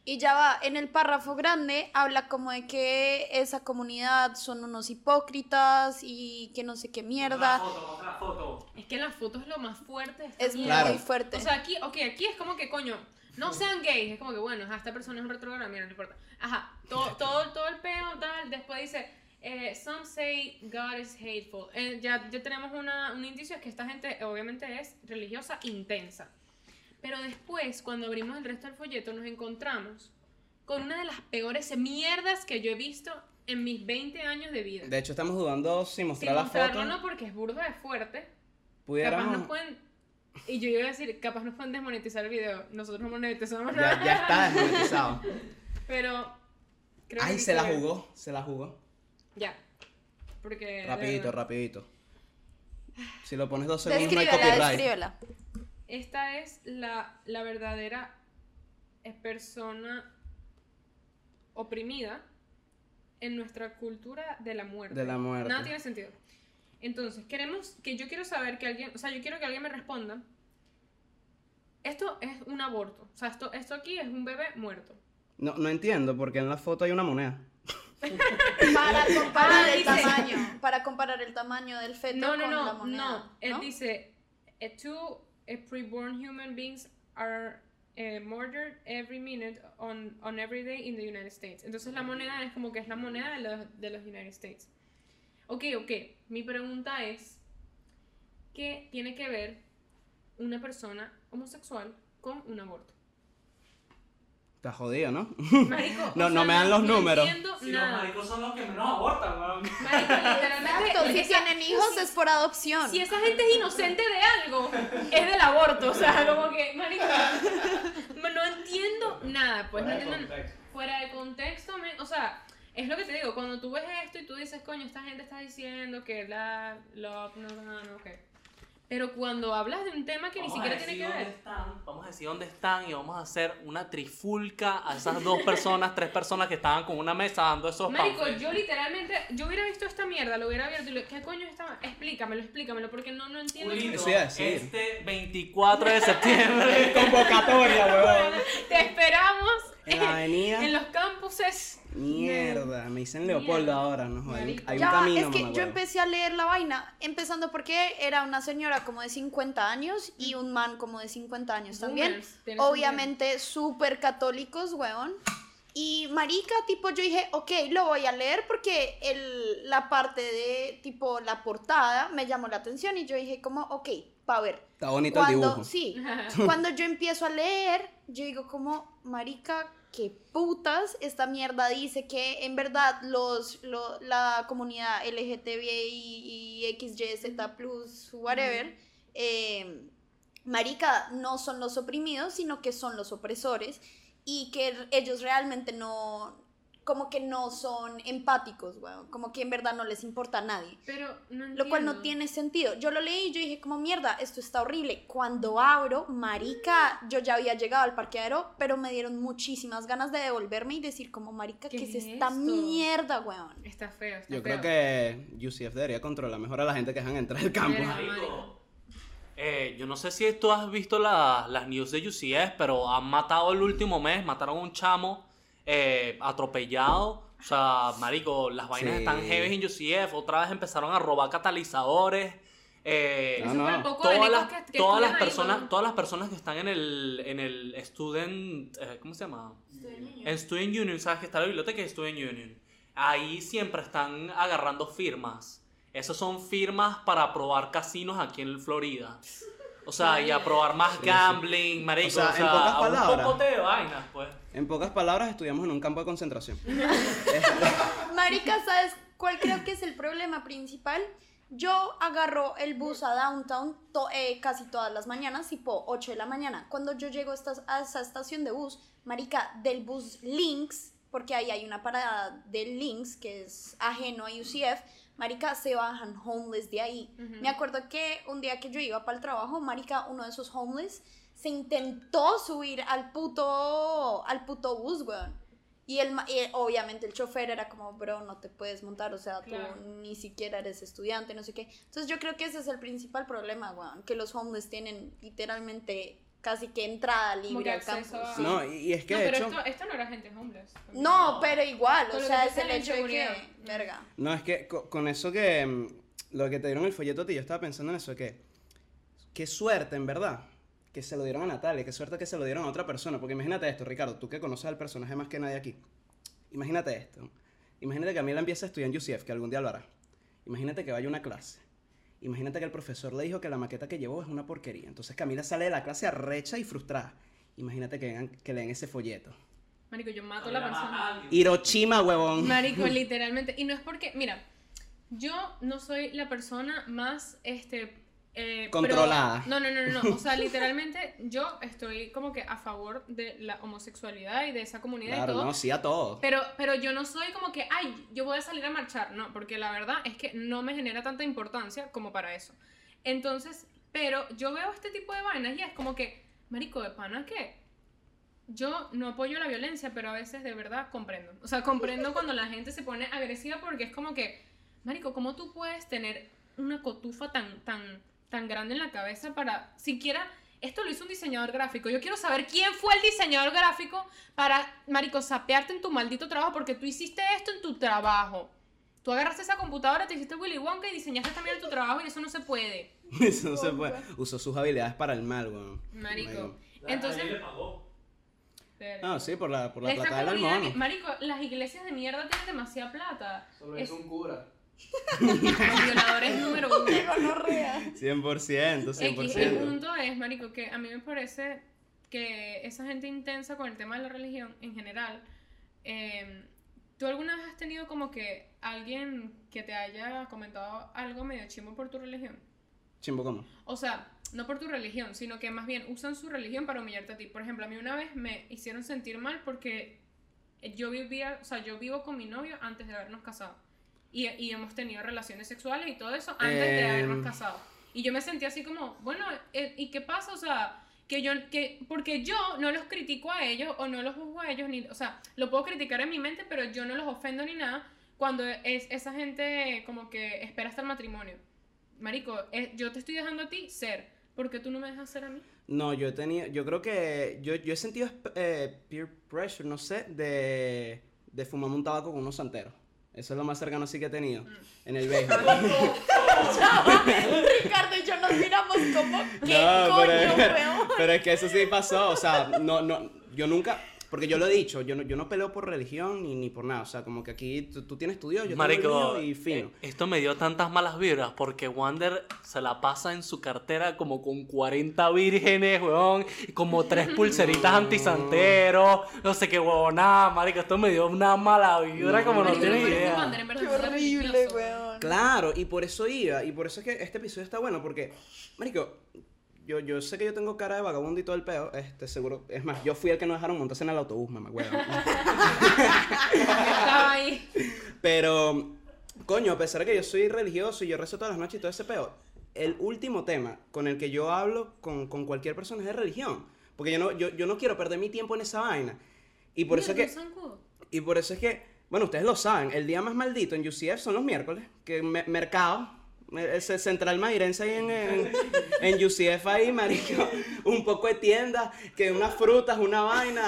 Y ya va, en el párrafo grande habla como de que esa comunidad son unos hipócritas y que no sé qué Otra mierda. foto, otra foto. Es que la foto es lo más fuerte. Es. Claro. muy fuerte. O sea, aquí, ok, aquí es como que, coño, no sean gays. Es como que, bueno, ajá, esta persona es un retrógrado, mira, no importa. Ajá, todo, todo, todo el peo, tal. Después dice, eh, some say God is hateful. Eh, ya, ya tenemos una, un indicio es que esta gente obviamente es religiosa intensa. Pero después, cuando abrimos el resto del folleto, nos encontramos con una de las peores mierdas que yo he visto en mis 20 años de vida. De hecho, estamos dudando si Sin mostrar la mostrarlo foto. no porque es burdo de fuerte. Capaz Pudiéramos... nos pueden. Y yo iba a decir, capaz nos pueden desmonetizar el video. Nosotros no monetizamos Ya, nada. ya está desmonetizado. (laughs) Pero. creo que Ay, sí se la que- jugó, se la jugó. Ya. Porque. Rapidito, rapidito. Si lo pones dos segundos no hay copyright. descríbela. Esta es la, la verdadera eh, persona oprimida en nuestra cultura de la muerte. De la muerte. Nada tiene sentido. Entonces, queremos que yo quiero saber que alguien, o sea, yo quiero que alguien me responda. Esto es un aborto. O sea, esto, esto aquí es un bebé muerto. No, no entiendo, porque en la foto hay una moneda. (laughs) Para (laughs) comparar Ah, el dice- tamaño. Para comparar el tamaño del feto No, no, con la no, moneda. no. Él ¿no? dice, eh, two eh, preborn human beings are eh, murdered every minute on, on every day in the United States. Entonces la moneda es como que es la moneda de los, de los United States. Ok, ok. Mi pregunta es, ¿qué tiene que ver una persona homosexual con un aborto? Está jodido, ¿no? Marico, (laughs) o No, no sea, me dan los no números. Si los nada. maricos son los que menos abortan, weón. Marico, literalmente, Exacto, si esa- tienen hijos es por adopción. Si esa gente es inocente de algo, es del aborto. O sea, como que, marico, no entiendo nada, pues no entiendo nada. Fuera de contexto, men, o sea, Es lo que te digo, cuando tú ves esto y tú dices, coño, esta gente está diciendo que la love, no, no, no, ok. Pero cuando hablas de un tema que ni Vamos a siquiera tiene decir que dónde ver. están, vamos a decir dónde están y vamos a hacer una trifulca a esas dos personas, tres personas que estaban con una mesa dando esos Marico, pamphlets. yo literalmente, yo hubiera visto esta mierda, lo hubiera abierto y le, ¿qué coño estaba? Explícamelo, explícamelo, porque no, no entiendo. Eso. Este 24 de septiembre. (laughs) Convocatoria, huevón. Te esperamos En la avenida. en los campuses. Mierda, me dicen Leopoldo Mierda. ahora, no Hay, un- camino, es que yo empecé a leer la vaina, empezando porque era una señora como de 50 años y un man como de 50 años también. Boomers, Obviamente súper católicos, weón. Y marica, tipo, yo dije, ok, lo voy a leer porque el, la parte de, tipo, la portada me llamó la atención y yo dije como, ok, pa' ver. Está bonito el dibujo. sí, (laughs) cuando yo empiezo a leer, yo digo como, marica, qué putas, esta mierda dice que en verdad los, lo- la comunidad LGTBI y XYZ+, whatever, eh, marica, no son los oprimidos, sino que son los opresores y que ellos realmente no, como que no son empáticos, weón, como que en verdad no les importa a nadie. Pero no Lo cual no tiene sentido. Yo lo leí y yo dije como mierda, esto está horrible. Cuando abro, marica, yo ya había llegado al parqueadero, pero me dieron muchísimas ganas de devolverme y decir como marica, ¿Qué ¿qué, es es esta mierda, weón? Está feo, está Yo feo. creo que UCF debería controlar mejor a la gente que dejan entrar al campo. Marico, eh, yo no sé si tú has visto la- las news de UCS, pero han matado el último mes, mataron a un chamo eh, atropellado. O sea, marico, las vainas Sí. están heavy en UCF. Otra vez empezaron a robar catalizadores. eh, No, no. poco todas las, que, que todas las estuvieron ahí, personas weón. todas las personas que están en el en el student eh, ¿cómo se llama? en student union sabes que está la biblioteca de student union ahí siempre están agarrando firmas esas son firmas para aprobar casinos aquí en Florida o sea y aprobar más gambling marico O sea, o en sea, pocas un palabras. pocote de vainas pues En pocas palabras, estudiamos en un campo de concentración. (laughs) Marica, ¿sabes cuál creo que es el problema principal? Yo agarro el bus a downtown to- eh, casi todas las mañanas, tipo 8 de la mañana. Cuando yo llego a, esta- a esa estación de bus, marica, del bus Lynx, porque ahí hay una parada del Lynx que es ajeno a UCF, marica, se bajan homeless de ahí. Me acuerdo que un día que yo iba para el trabajo, marica, uno de esos homeless se intentó subir al puto, al puto bus, weón. Y, el, y obviamente el chofer era como, bro, no te puedes montar, o sea, Claro. tú ni siquiera eres estudiante, no sé qué. Entonces yo creo que ese es el principal problema, weón, que los homeless tienen literalmente casi que entrada libre al campus. a-. No, y, es que No, de pero hecho. esto, esto no era gente homeless. No, pero igual, Con o sea, es el hecho de que, verga. No, es que co- con eso que. mm, Lo que te dieron el folleto ti, yo estaba pensando en eso, que. Qué suerte, en verdad, que se lo dieron a Natalia, qué suerte que se lo dieron a otra persona. Porque imagínate esto, Ricardo, tú que conoces al personaje más que nadie aquí. Imagínate esto. Imagínate que Camila empieza a estudiar en UCF, que algún día lo hará. Imagínate que vaya a una clase. Imagínate que el profesor le dijo que la maqueta que llevó es una porquería. Entonces Camila sale de la clase arrecha y frustrada. Imagínate que, vengan- que leen ese folleto. Marico, yo mato a la persona. Hiroshima, huevón. Marico, (laughs) literalmente. Y no es porque, mira, yo no soy la persona más, este... eh, Controlada. No, no, no, no, no. O sea, (laughs) literalmente yo estoy como que a favor de la homosexualidad y de esa comunidad y Claro, todo. no, sí a todo. Pero, pero yo no soy como que, ay, yo voy a salir a marchar. No, porque la verdad es que no me genera tanta importancia como para eso. Entonces, pero yo veo este tipo de vainas y es como que, marico, de pana que yo no apoyo la violencia, pero a veces de verdad comprendo. O sea, comprendo cuando la gente se pone agresiva porque es como que, marico, ¿cómo tú puedes tener una cotufa tan, tan, tan grande en la cabeza para siquiera... Esto lo hizo un diseñador gráfico. Yo quiero saber quién fue el diseñador gráfico para, marico, sapearte en tu maldito trabajo porque tú hiciste esto en tu trabajo. Tú agarraste esa computadora, te hiciste Willy Wonka y diseñaste también en tu trabajo y eso no se puede. (laughs) Eso no se puede. Usó sus habilidades para el mal, weón. Marico. Entonces... Ah, sí, por la, por la plata del que- marico, las iglesias de mierda tienen demasiada plata. Solo es un cura. Los (laughs) violadores número uno. 100%, 100%. X, el punto es, marico, que a mí me parece que esa gente intensa con el tema de la religión en general, eh, ¿tú alguna vez has tenido como que alguien que te haya comentado algo medio chimbo por tu religión? Chimbo, ¿cómo? O sea, no por tu religión, sino que más bien usan su religión para humillarte a ti. Por ejemplo, a mí una vez me hicieron sentir mal porque yo vivía, o sea, yo vivo con mi novio antes de habernos casado. Y, y hemos tenido relaciones sexuales y todo eso antes de Em. habernos casado. Y yo me sentía así como, bueno, eh, ¿y qué pasa? O sea, que yo, que, porque yo no los critico a ellos o no los juzgo a ellos, ni, o sea, lo puedo criticar en mi mente, pero yo no los ofendo ni nada cuando es esa gente como que espera hasta el matrimonio. Marico, eh, yo te estoy dejando a ti ser, ¿por qué tú no me dejas ser a mí? No, yo he tenido, yo creo que yo, yo he sentido eh, peer pressure, no sé, de, de fumarme un tabaco con unos santeros. Eso es lo más cercano así que he tenido Mm. en el béisbol. (laughs) Ricardo y yo nos miramos como, ¿qué No, coño, pero, pero es que eso sí pasó, o sea, no, no, yo nunca, porque yo lo he dicho, yo no, yo no peleo por religión ni, ni por nada, o sea, como que aquí tú, tú tienes tu Dios, yo tengo Marico, el mío y fino. eh, esto me dio tantas malas vibras porque Wander se la pasa en su cartera como con 40 vírgenes, weón, y como tres pulseritas antisanteros, no sé qué huevonada, marico, esto me dio una mala vibra No, como no tienes idea. Wander en verdad Qué horrible, weón. Claro, y por eso iba, y por eso es que este episodio está bueno, porque, marico, yo, yo sé que yo tengo cara de vagabundo y todo el peo, este, seguro, es más, yo fui el que no dejaron montarse en el autobús, mamá, huevo. Estaba ahí. Pero, coño, a pesar de que yo soy religioso y yo rezo todas las noches y todo ese peo, el último tema con el que yo hablo con, con cualquier persona es de religión. Porque yo no, yo, yo no quiero perder mi tiempo en esa vaina. Y por eso es que, y por eso es que, bueno, ustedes lo saben, el día más maldito en UCF son los miércoles, que me- mercado, ese central mairense ahí en, en, en UCF ahí, marico, un poco de tiendas, que unas frutas, una vaina.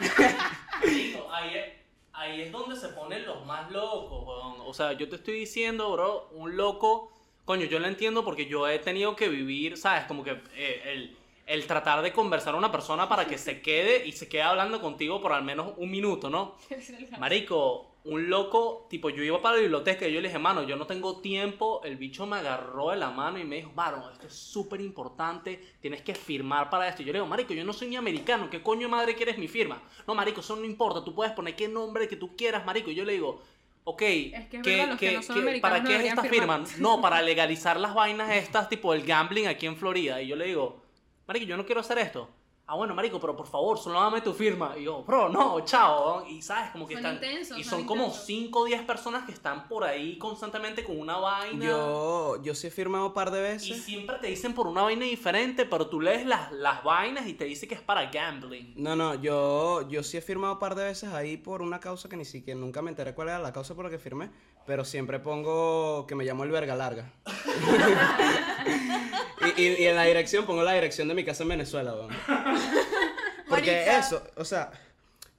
y- Marico, ahí es, ahí es donde se ponen los más locos, weón. O sea, yo te estoy diciendo, bro, un loco. Coño, yo lo entiendo porque yo he tenido que vivir, ¿sabes? Como que eh, el, el tratar de conversar a una persona para que se quede y se quede hablando contigo por al menos un minuto, ¿no? (laughs) Marico, un loco, tipo, yo iba para la biblioteca y yo le dije, mano, yo no tengo tiempo. El bicho me agarró de la mano y me dijo, mano, esto es súper importante, tienes que firmar para esto. Y yo le digo, marico, yo no soy ni americano, ¿qué coño madre quieres mi firma? No, marico, eso no importa, tú puedes poner qué nombre que tú quieras, marico. Y yo le digo, ok, Es que es ¿qué- verdad, los que qué- no qué- ¿para no qué es esta firmar. firma? No, para legalizar las vainas estas, tipo el gambling aquí en Florida. Y yo le digo, marico, yo no quiero hacer esto. Ah, bueno, marico, pero por favor, solo dame tu firma. Y yo, bro, no, chao. Y sabes, como que Son están. intensos, y son son como intensos. 5 o 10 personas que están por ahí constantemente con una vaina. Yo, yo sí he firmado un par de Y veces. siempre te dicen por una vaina diferente, pero tú lees las, las vainas y te dice que es para gambling. No, no, yo, yo sí he firmado un par de veces ahí por una causa que ni siquiera nunca me enteré cuál era la causa por la que firmé, pero siempre pongo que me llamo el verga larga. (laughs) (laughs) y, y- y en la dirección pongo la dirección de mi casa en Venezuela, weón. (laughs) Porque eso, o sea,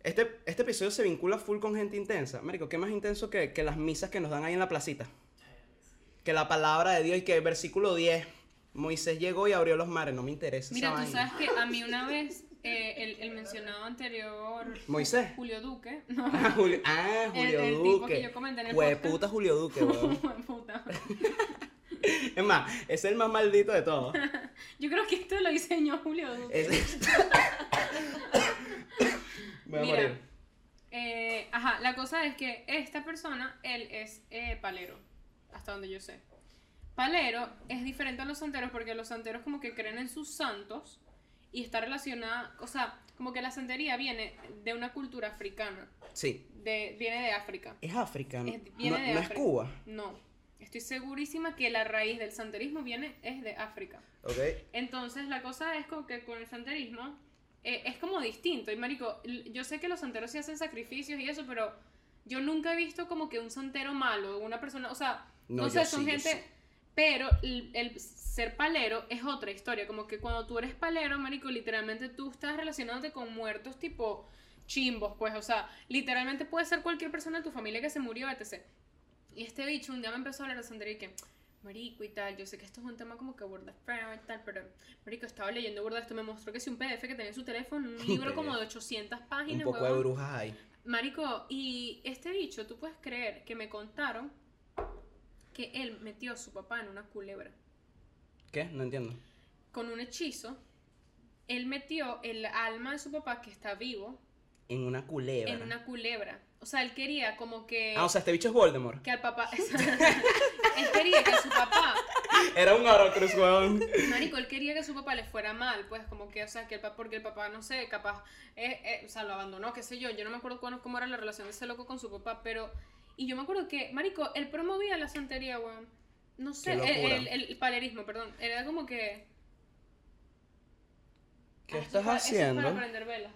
este, este episodio se vincula full con gente intensa. Marico, ¿qué más intenso que, que las misas que nos dan ahí en la placita? Que la palabra de Dios y que versículo 10, Moisés llegó y abrió los mares, no me interesa Mira, esa tú vaina. sabes que a mí una vez eh, el, el mencionado anterior, Moisés. Julio Duque, (laughs) no, Ah, Julio, ah, El- Julio el Duque. que yo comenté en el Hue podcast. puta Julio Duque, (laughs) weón. puta. Es más, es el más maldito de todos. (laughs) Yo creo que esto lo diseñó Julio. Es- (laughs) Voy a Mira, morir. eh, ajá, la cosa es que esta persona, él es eh, palero, hasta donde yo sé. Palero es diferente a los santeros porque los santeros como que creen en sus santos y está relacionada, o sea, como que la santería viene de una cultura africana, Sí. de, viene de África. Es África, ¿no? Es- viene no, de no es. Cuba. No, estoy segurísima que la raíz del santerismo viene es de África. Ok. Entonces la cosa es como que con el santerismo eh, es como distinto. Y marico, yo sé que los santeros sí hacen sacrificios y eso, pero yo nunca he visto como que un santero malo, una persona, o sea, No, no, sé, son sí, gente... Pero el, el ser palero es otra historia, como que cuando tú eres palero, marico, literalmente tú estás relacionándote con muertos tipo chimbos, pues, o sea, literalmente puede ser cualquier persona de tu familia que se murió, etc. Y este bicho un día me empezó a hablar de santería y que, marico y tal, yo sé que esto es un tema como que burda feo y tal, pero, marico, estaba leyendo burda esto, me mostró que si un PDF que tenía en su teléfono, un (laughs) libro como de 800 Un páginas, poco de brujas ahí. Marico, y este bicho, tú puedes creer que me contaron que él metió a su papá en una culebra. ¿Qué? No entiendo. Con un hechizo, él metió el alma de su papá, que está vivo, En una culebra. en una culebra. O sea, él quería como que... Ah, o sea, este bicho es Voldemort. que al papá... (laughs) él quería que su papá Era un Horrocrux, weón. Marico, él quería que su papá le fuera mal, pues como que, o sea, que el papá, porque el papá, no sé, capaz, eh, eh, o sea, lo abandonó, qué sé yo, yo no me acuerdo cuándo- cómo era la relación de ese loco con su papá, pero, y yo me acuerdo que, Marico, él promovía la santería, weón, no sé, el, locura. el, el palerismo, perdón, era como que... ¿Qué Ah, estás es para- eso es haciendo? para prender velas,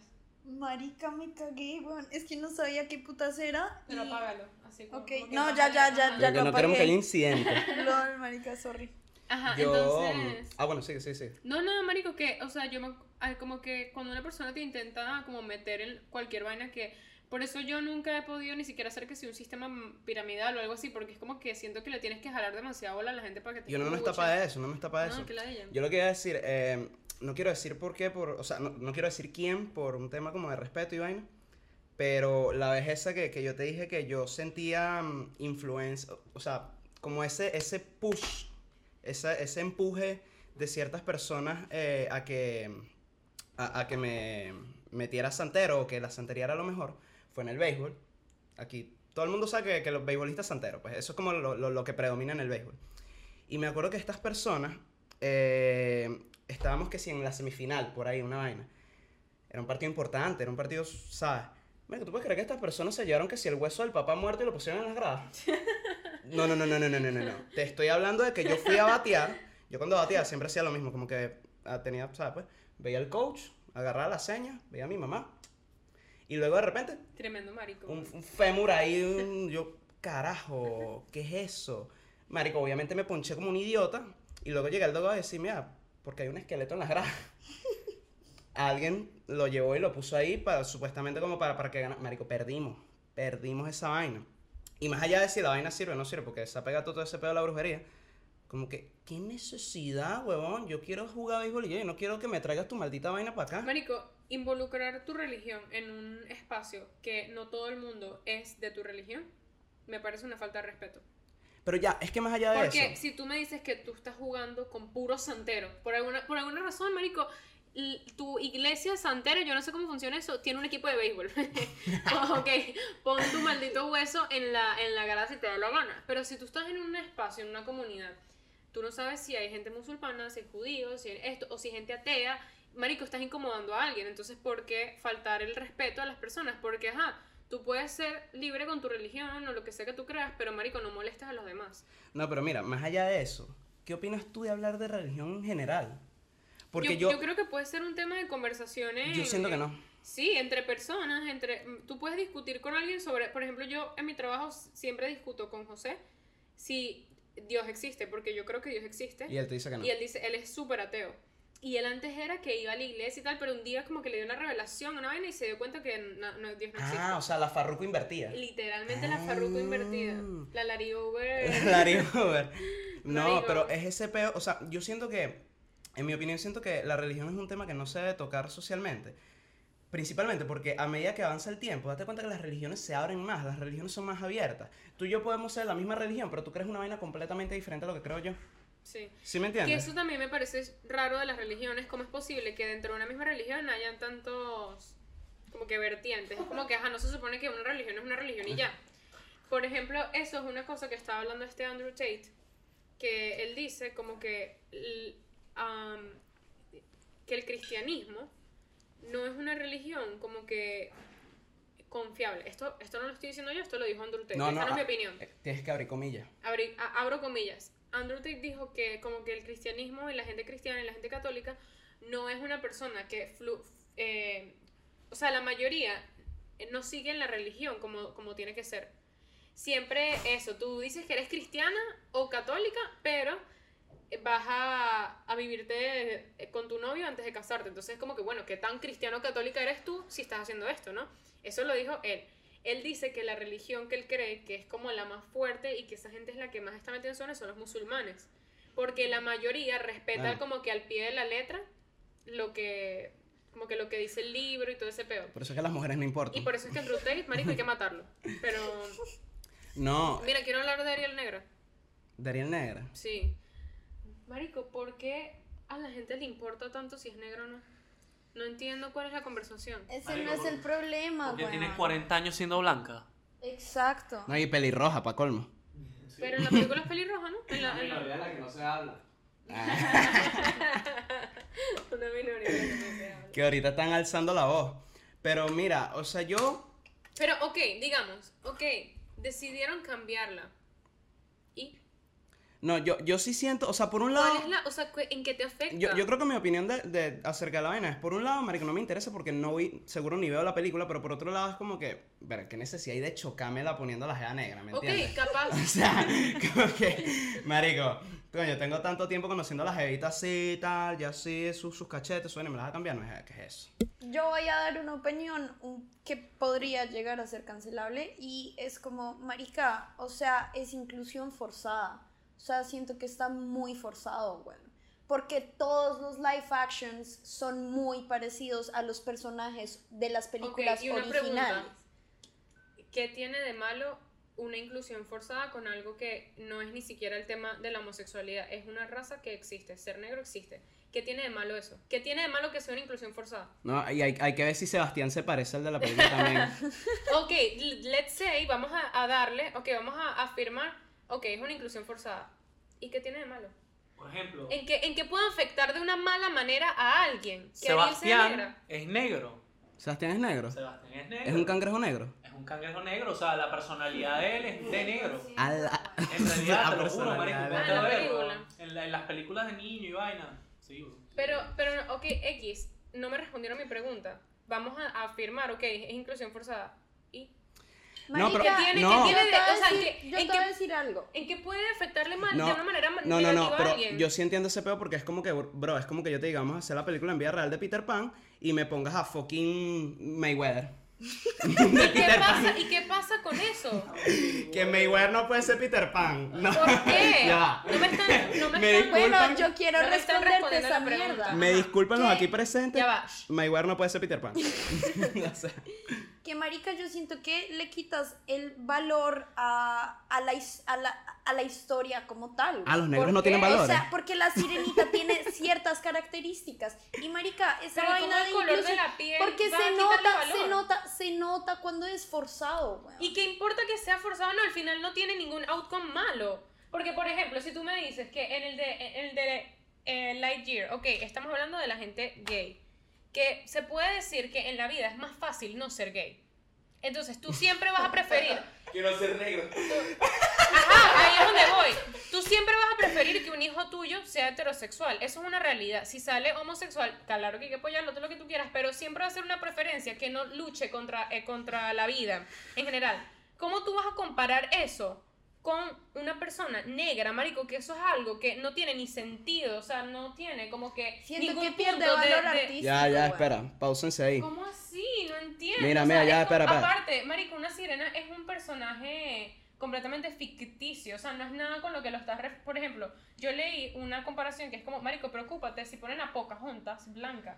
Marica, me cagué, weón. Es que no sabía qué putas era. pero y- apágalo, así como, Ok, como que no, ya, ya, ajá. ya, Porque lo no queremos que haya incidente. (laughs) Lol, marica, sorry. Ajá, Yo. entonces... Ah, bueno, sí, sí, sí. No, no, marico, que, o sea, yo me, ay, como que cuando una persona te intenta como meter en cualquier vaina que, por eso yo nunca he podido ni siquiera hacer que sea un sistema piramidal o algo así, porque es como que siento que le tienes que jalar demasiado bola a la gente para que te Y uno no está para eso, no me está para eso. No, que la de ella. Yo lo que iba a decir, eh, no quiero decir por qué, por, o sea, no, no quiero decir quién por un tema como de respeto y vaina, pero la vez esa que, que yo te dije que yo sentía mm, influencia, o sea, como ese, ese push, esa- ese empuje de ciertas personas eh, a que, a, a que me metiera santero o que la santería era lo mejor, en el béisbol. Aquí todo el mundo sabe que, que los beisbolistas santeros, pues eso es como lo, que predomina en el béisbol. Y me acuerdo que estas personas, eh, estábamos que si en la semifinal, por ahí, una vaina. Era un partido importante, era un partido, ¿sabes? Mira, ¿tú puedes creer que estas personas se llevaron que si el hueso del papá muerto y lo pusieron en las gradas? (laughs) No, no, no, no, no, no, no, no. Te estoy hablando de que yo fui a batear. Yo cuando bateaba siempre hacía lo mismo, como que ah, tenía, ¿sabes? Pues, veía al coach, agarraba la seña, veía a mi mamá, y luego de repente, Tremendo marico. un, un fémur ahí, un- yo, carajo, ¿qué es eso? Marico, obviamente me ponché como un idiota. Y luego llega el dogo a decir, mira, porque hay un esqueleto en las gradas. (laughs) Alguien lo llevó y lo puso ahí para, supuestamente como para, para que ganara. Marico, perdimos. Perdimos esa vaina. Y más allá de si la vaina sirve o no sirve, porque se ha pegado todo ese pedo de la brujería. Como que, ¿qué necesidad, huevón? Yo quiero jugar béisbol y yo no quiero que me traigas tu maldita vaina para acá. Marico, involucrar tu religión en un espacio que no todo el mundo es de tu religión, me parece una falta de respeto. Pero ya, es que más allá de Porque eso. si tú me dices que tú estás jugando con puro santero, por alguna, por alguna razón, marico, tu iglesia santera, yo no sé cómo funciona eso, tiene un equipo de béisbol. (laughs) (laughs) ok, pon tu maldito hueso en la, en la grada si te da la gana. Pero si tú estás en un espacio, en una comunidad, tú no sabes si hay gente musulmana, si hay judíos, si hay esto, o si hay gente atea, marico, estás incomodando a alguien. Entonces, ¿por qué faltar el respeto a las personas? Porque, ajá, tú puedes ser libre con tu religión o lo que sea que tú creas, pero, marico, no molestes a los demás. No, pero mira, más allá de eso, ¿qué opinas tú de hablar de religión en general? Porque yo, yo, yo creo que puede ser un tema de conversaciones. yo siento que no. Sí, entre personas, entre tú puedes discutir con alguien sobre, por ejemplo, yo en mi trabajo siempre discuto con José si Dios existe, porque yo creo que Dios existe. Y él te dice que no. Y él dice, él es súper ateo. Y él antes era que iba a la iglesia y tal, pero un día como que le dio una revelación, una vaina y se dio cuenta que no, no, Dios no existe. Ah, o sea, la farruco invertida. Literalmente la farruco Ah. invertida. La Larry Over. (laughs) (laughs) Larry Over. No, pero es ese peo, o sea, yo siento que, en mi opinión, siento que la religión es un tema que no se debe tocar socialmente. Principalmente porque a medida que avanza el tiempo, date cuenta que las religiones se abren más, las religiones son más abiertas. Tú y yo podemos ser la misma religión, pero tú crees una vaina completamente diferente a lo que creo yo. Sí. ¿Sí me Que entiendes? eso también me parece raro de las religiones. ¿Cómo es posible que dentro de una misma religión hayan tantos como que vertientes? Es como que, ajá, no se supone que una religión es una religión y ya. Por ejemplo, eso es una cosa que estaba hablando este Andrew Tate, que él dice como que, am, que el cristianismo no es una religión como que confiable. Esto, esto no lo estoy diciendo yo, esto lo dijo Andrew Tate. No, Esta no, no es mi ah, opinión. eh, Tienes que abrir comillas. Abrí- a- abro comillas. Andrew Tate dijo que como que el cristianismo y la gente cristiana y la gente católica no es una persona que flu- eh, o sea, la mayoría eh, no siguen la religión como, como tiene que ser. Siempre eso, tú dices que eres cristiana o católica, pero vas a, a vivirte eh, con tu novio antes de casarte. Entonces es como que, bueno, ¿qué tan cristiano católica eres tú si estás haciendo esto, no? Eso lo dijo él. Él dice que la religión que él cree que es como la más fuerte y que esa gente es la que más está metida en zonas son los musulmanes. Porque la mayoría respeta como que al pie de la letra lo que, como que lo que dice el libro y todo ese peor. Por eso es que las mujeres no importan. Y por eso es que Andrew Tate, marico, hay que matarlo. Pero, (laughs) No, mira, quiero hablar de Ariel Negro. Dariel Negra. Sí. Marico, ¿por qué a la gente le importa tanto si es negro o no? No entiendo cuál es la conversación. Ese no es el problema, Porque weón. tienes 40 años siendo blanca. Exacto. No, y pelirroja, pa' colmo. Pero en la película es pelirroja, ¿no? En la, La en la- minoría de la que no se habla. (laughs) Una minoría que no se habla. Que ahorita están alzando la voz. Pero mira, o sea, yo Pero, ok, digamos, ok, decidieron cambiarla. ¿Y No, yo, yo sí siento, o sea, por un lado... cuál es la, o sea, en qué te afecta? Yo, yo creo que mi opinión de, de- acerca de la vaina es, por un lado, marico, no me interesa porque no vi, seguro ni veo la película, pero por otro lado es como que, ver, qué necesidad hay de chocármela poniendo la jeva negra, ¿me Ok, entiendes? capaz. (laughs) O sea, como que, marico, coño, tengo tanto tiempo conociendo a la jevita así, tal, ya así, sus, sus cachetes, suena, me las va a cambiar, no es, ¿qué es eso? Yo voy a dar una opinión que podría llegar a ser cancelable y es como, marica, o sea, es inclusión forzada. O sea, siento que está muy forzado, güey. Porque todos los live actions son muy parecidos a los personajes de las películas Ok, y una originales. pregunta. ¿Qué tiene de malo una inclusión forzada con algo que no es ni siquiera el tema de la homosexualidad? Es una raza que existe, ser negro existe. ¿Qué tiene de malo eso? ¿Qué tiene de malo que sea una inclusión forzada? No, y hay, hay que ver si Sebastián se parece al de la película también. (laughs) Ok, let's say, vamos a, a darle, ok, vamos a afirmar, ok, es una inclusión forzada. ¿Y qué tiene de malo? Por ejemplo, ¿En qué, en qué puede afectar de una mala manera a alguien? Que Sebastián negra? es negro. Sebastián es negro. Sebastián es negro. Es un cangrejo negro. Es un cangrejo negro, o sea, la personalidad de él es de negro. (laughs) A la- En realidad, (laughs) te lo juro, marico, Ah, a en la ver, en, la- en las películas de niño y vaina. Sí. Pero, pero, ok, X, no me respondieron mi pregunta. Vamos a, a afirmar, ok, es inclusión forzada. ¿Y No, pero- ¿Qué tiene- no. yo tiene o sea, decir- ¿en qué- yo en te qué- voy a decir algo. en qué puede afectarle mal, No, de una manera ma- No, no, no, pero alguien? yo sí entiendo ese pedo porque es como que, bro, es como que yo te diga, vamos a hacer la película en vida real de Peter Pan y me pongas a fucking Mayweather. (laughs) ¿Y qué, pasa, ¿Y qué pasa con eso? (laughs) Que Mayweather no puede ser Peter Pan. No. ¿Por qué? (laughs) Ya. No me están, no me Me están, Bueno, yo quiero No responderte esa mierda. Me disculpan los aquí presentes. Ya va. Mayweather no puede ser Peter Pan. O sea, Que marica, yo siento que le quitas el valor a, a, la, a, la, a la historia como tal. ah, los negros ¿Por no tienen qué? valores. O sea, porque la sirenita (laughs) tiene ciertas características. Y marica, esa Pero ¿cómo vaina el de color de la piel Porque a se nota, valor? se nota, se nota cuando es forzado, weón. ¿Y qué importa que sea forzado? No, al final no tiene ningún outcome malo. Porque, por ejemplo, si tú me dices que en el de, en el de eh, Lightyear, ok, estamos hablando de la gente gay, que se puede decir que en la vida es más fácil no ser gay. Entonces tú (laughs) siempre vas a preferir, Quiero ser negro. (laughs) ajá, ahí es donde voy, tú siempre vas a preferir que un hijo tuyo sea heterosexual. Eso es una realidad. Si sale homosexual, claro que hay que apoyarlo, todo lo que tú quieras, pero siempre va a ser una preferencia que no luche contra, eh, contra la vida en general. ¿Cómo tú vas a comparar eso con una persona negra, marico? Que eso es algo que no tiene ni sentido, o sea, no tiene como que Siento ningún que pierde punto de- valor de- artístico. ya, ya, espera. Pausense ahí. ¿Cómo así? No entiendo. Mira, O mira, sea, ya, espera, espera. Aparte, marico, una sirena es un personaje completamente ficticio, o sea, no es nada con lo que lo estás... ref- Por ejemplo, yo leí una comparación que es como, marico, preocúpate si ponen a Pocahontas blanca.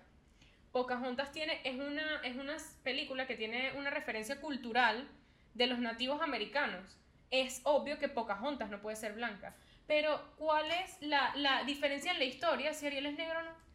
Pocahontas tiene, es una, es una película que tiene una referencia cultural de los nativos americanos. Es obvio que Pocahontas no puede ser blanca. Pero, ¿cuál es la, la diferencia en la historia si Ariel es negro o no?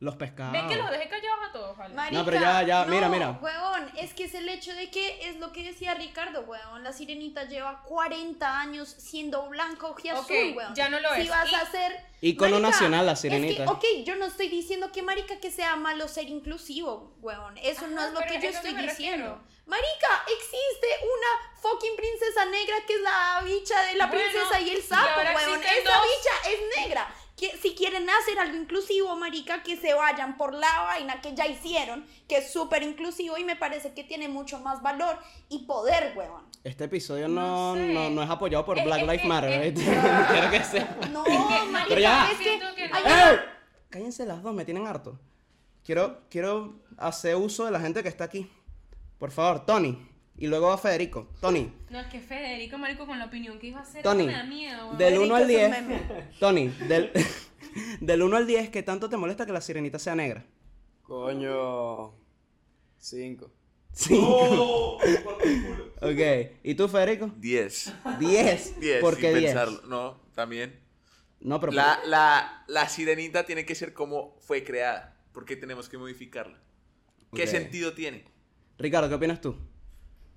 Los pescados. Ven que los dejé callados a todos, ¿vale? Marica, No, pero ya, ya, mira, no, mira. Huevón, es que es el hecho de que es lo que decía Ricardo, huevón. La sirenita lleva 40 años siendo blanco y azul, Ok, huevón. ya no lo si es. vas Y- a hacer. Ícono nacional, la es que, sirenita. ok, yo no estoy diciendo que, marica, que sea malo ser inclusivo, huevón. Eso no es lo que yo es que estoy diciendo. refiero. Marica, existe una fucking princesa negra que es la bicha de la Bueno, princesa y el y sapo, ahora huevón. Esa dos. bicha es negra. Que, si quieren hacer algo inclusivo, marica, que se vayan por la vaina que ya hicieron, que es súper inclusivo y me parece que tiene mucho más valor y poder, huevón. Este episodio no, No sé. no, no es apoyado por Es- Black es Lives Matter. (laughs) Quiero que sea. No, marica, Pero ya. es que que no. ¡Ey! Cállense las dos, me tienen harto. Quiero, quiero hacer uso de la gente que está aquí. Por favor, Tony. Y luego a Federico. Tony, No, es que Federico, marico, con la opinión que iba a hacer, Tony, me da miedo. del 1 al Federico 10. es un meme. (laughs) Tony, del, (laughs) del 1 al 10, ¿qué tanto te molesta que la sirenita sea negra? Coño. Cinco. Sí. (laughs) ok. ¿Y tú, Federico? 10. 10. 10, ¿Por qué 10? pensarlo. No, también. No, pero. La, la, la sirenita tiene que ser como fue creada. ¿Por qué tenemos que modificarla? ¿Qué Ok. sentido tiene? Ricardo, ¿qué opinas tú?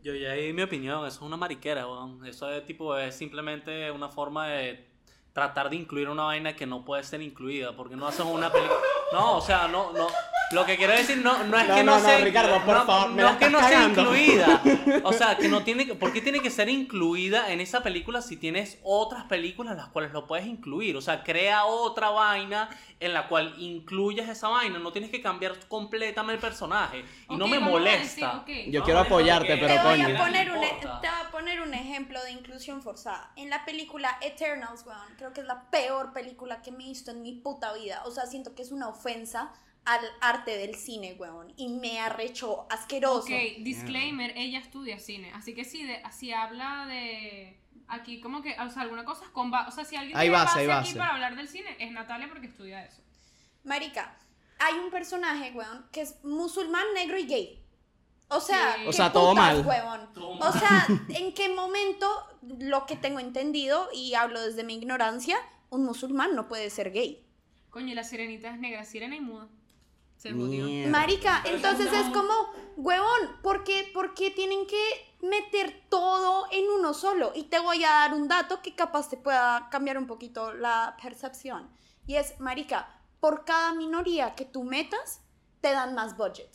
Yo ya di mi opinión, eso es una mariquera, weón. Eso es tipo, es simplemente una forma de tratar de incluir una vaina que no puede ser incluida, porque no hacen una película. No, o sea, no, no. Lo que quiero decir no, no es No, que no, no, no, sea. Ricardo, por no, favor, me no la es que no sea cagando. incluida. (laughs) O sea, que no tiene que. ¿Por qué tiene que ser incluida en esa película si tienes otras películas en las cuales lo puedes incluir? O sea, crea otra vaina en la cual incluyas esa vaina. No tienes que cambiar completamente el personaje. Y no Ok, me molesta. decir, ok. Yo No, quiero no, apoyarte, que- pero te voy, coño. a poner No un, e- te voy a poner un ejemplo de inclusión forzada. En la película Eternals, weón, creo que es la peor película que me he visto en mi puta vida. O sea, siento que es una ofensa al arte del cine, weón. Y me arrechó asqueroso. Ok, disclaimer, ella estudia cine, así que sí, de, si habla de aquí como que, o sea, alguna cosa es con o sea, si alguien Hay tiene base, hay aquí base. para hablar del cine, es Natalia porque estudia eso. Marica, hay un personaje, weón, que es musulmán, negro y gay. O sea, Sí. ¿qué O sea, todo putas, mal. huevón? O sea, ¿en qué momento, lo que tengo entendido, y hablo desde mi ignorancia, un musulmán no puede ser gay? Coño, y la sirenita es negra, sirena y muda. Se. Marica, entonces es como, huevón, ¿por qué, por qué tienen que meter todo en uno solo? Y te voy a dar un dato que capaz te pueda cambiar un poquito la percepción. Y es, Marica, por cada minoría que tú metas, te dan más budget.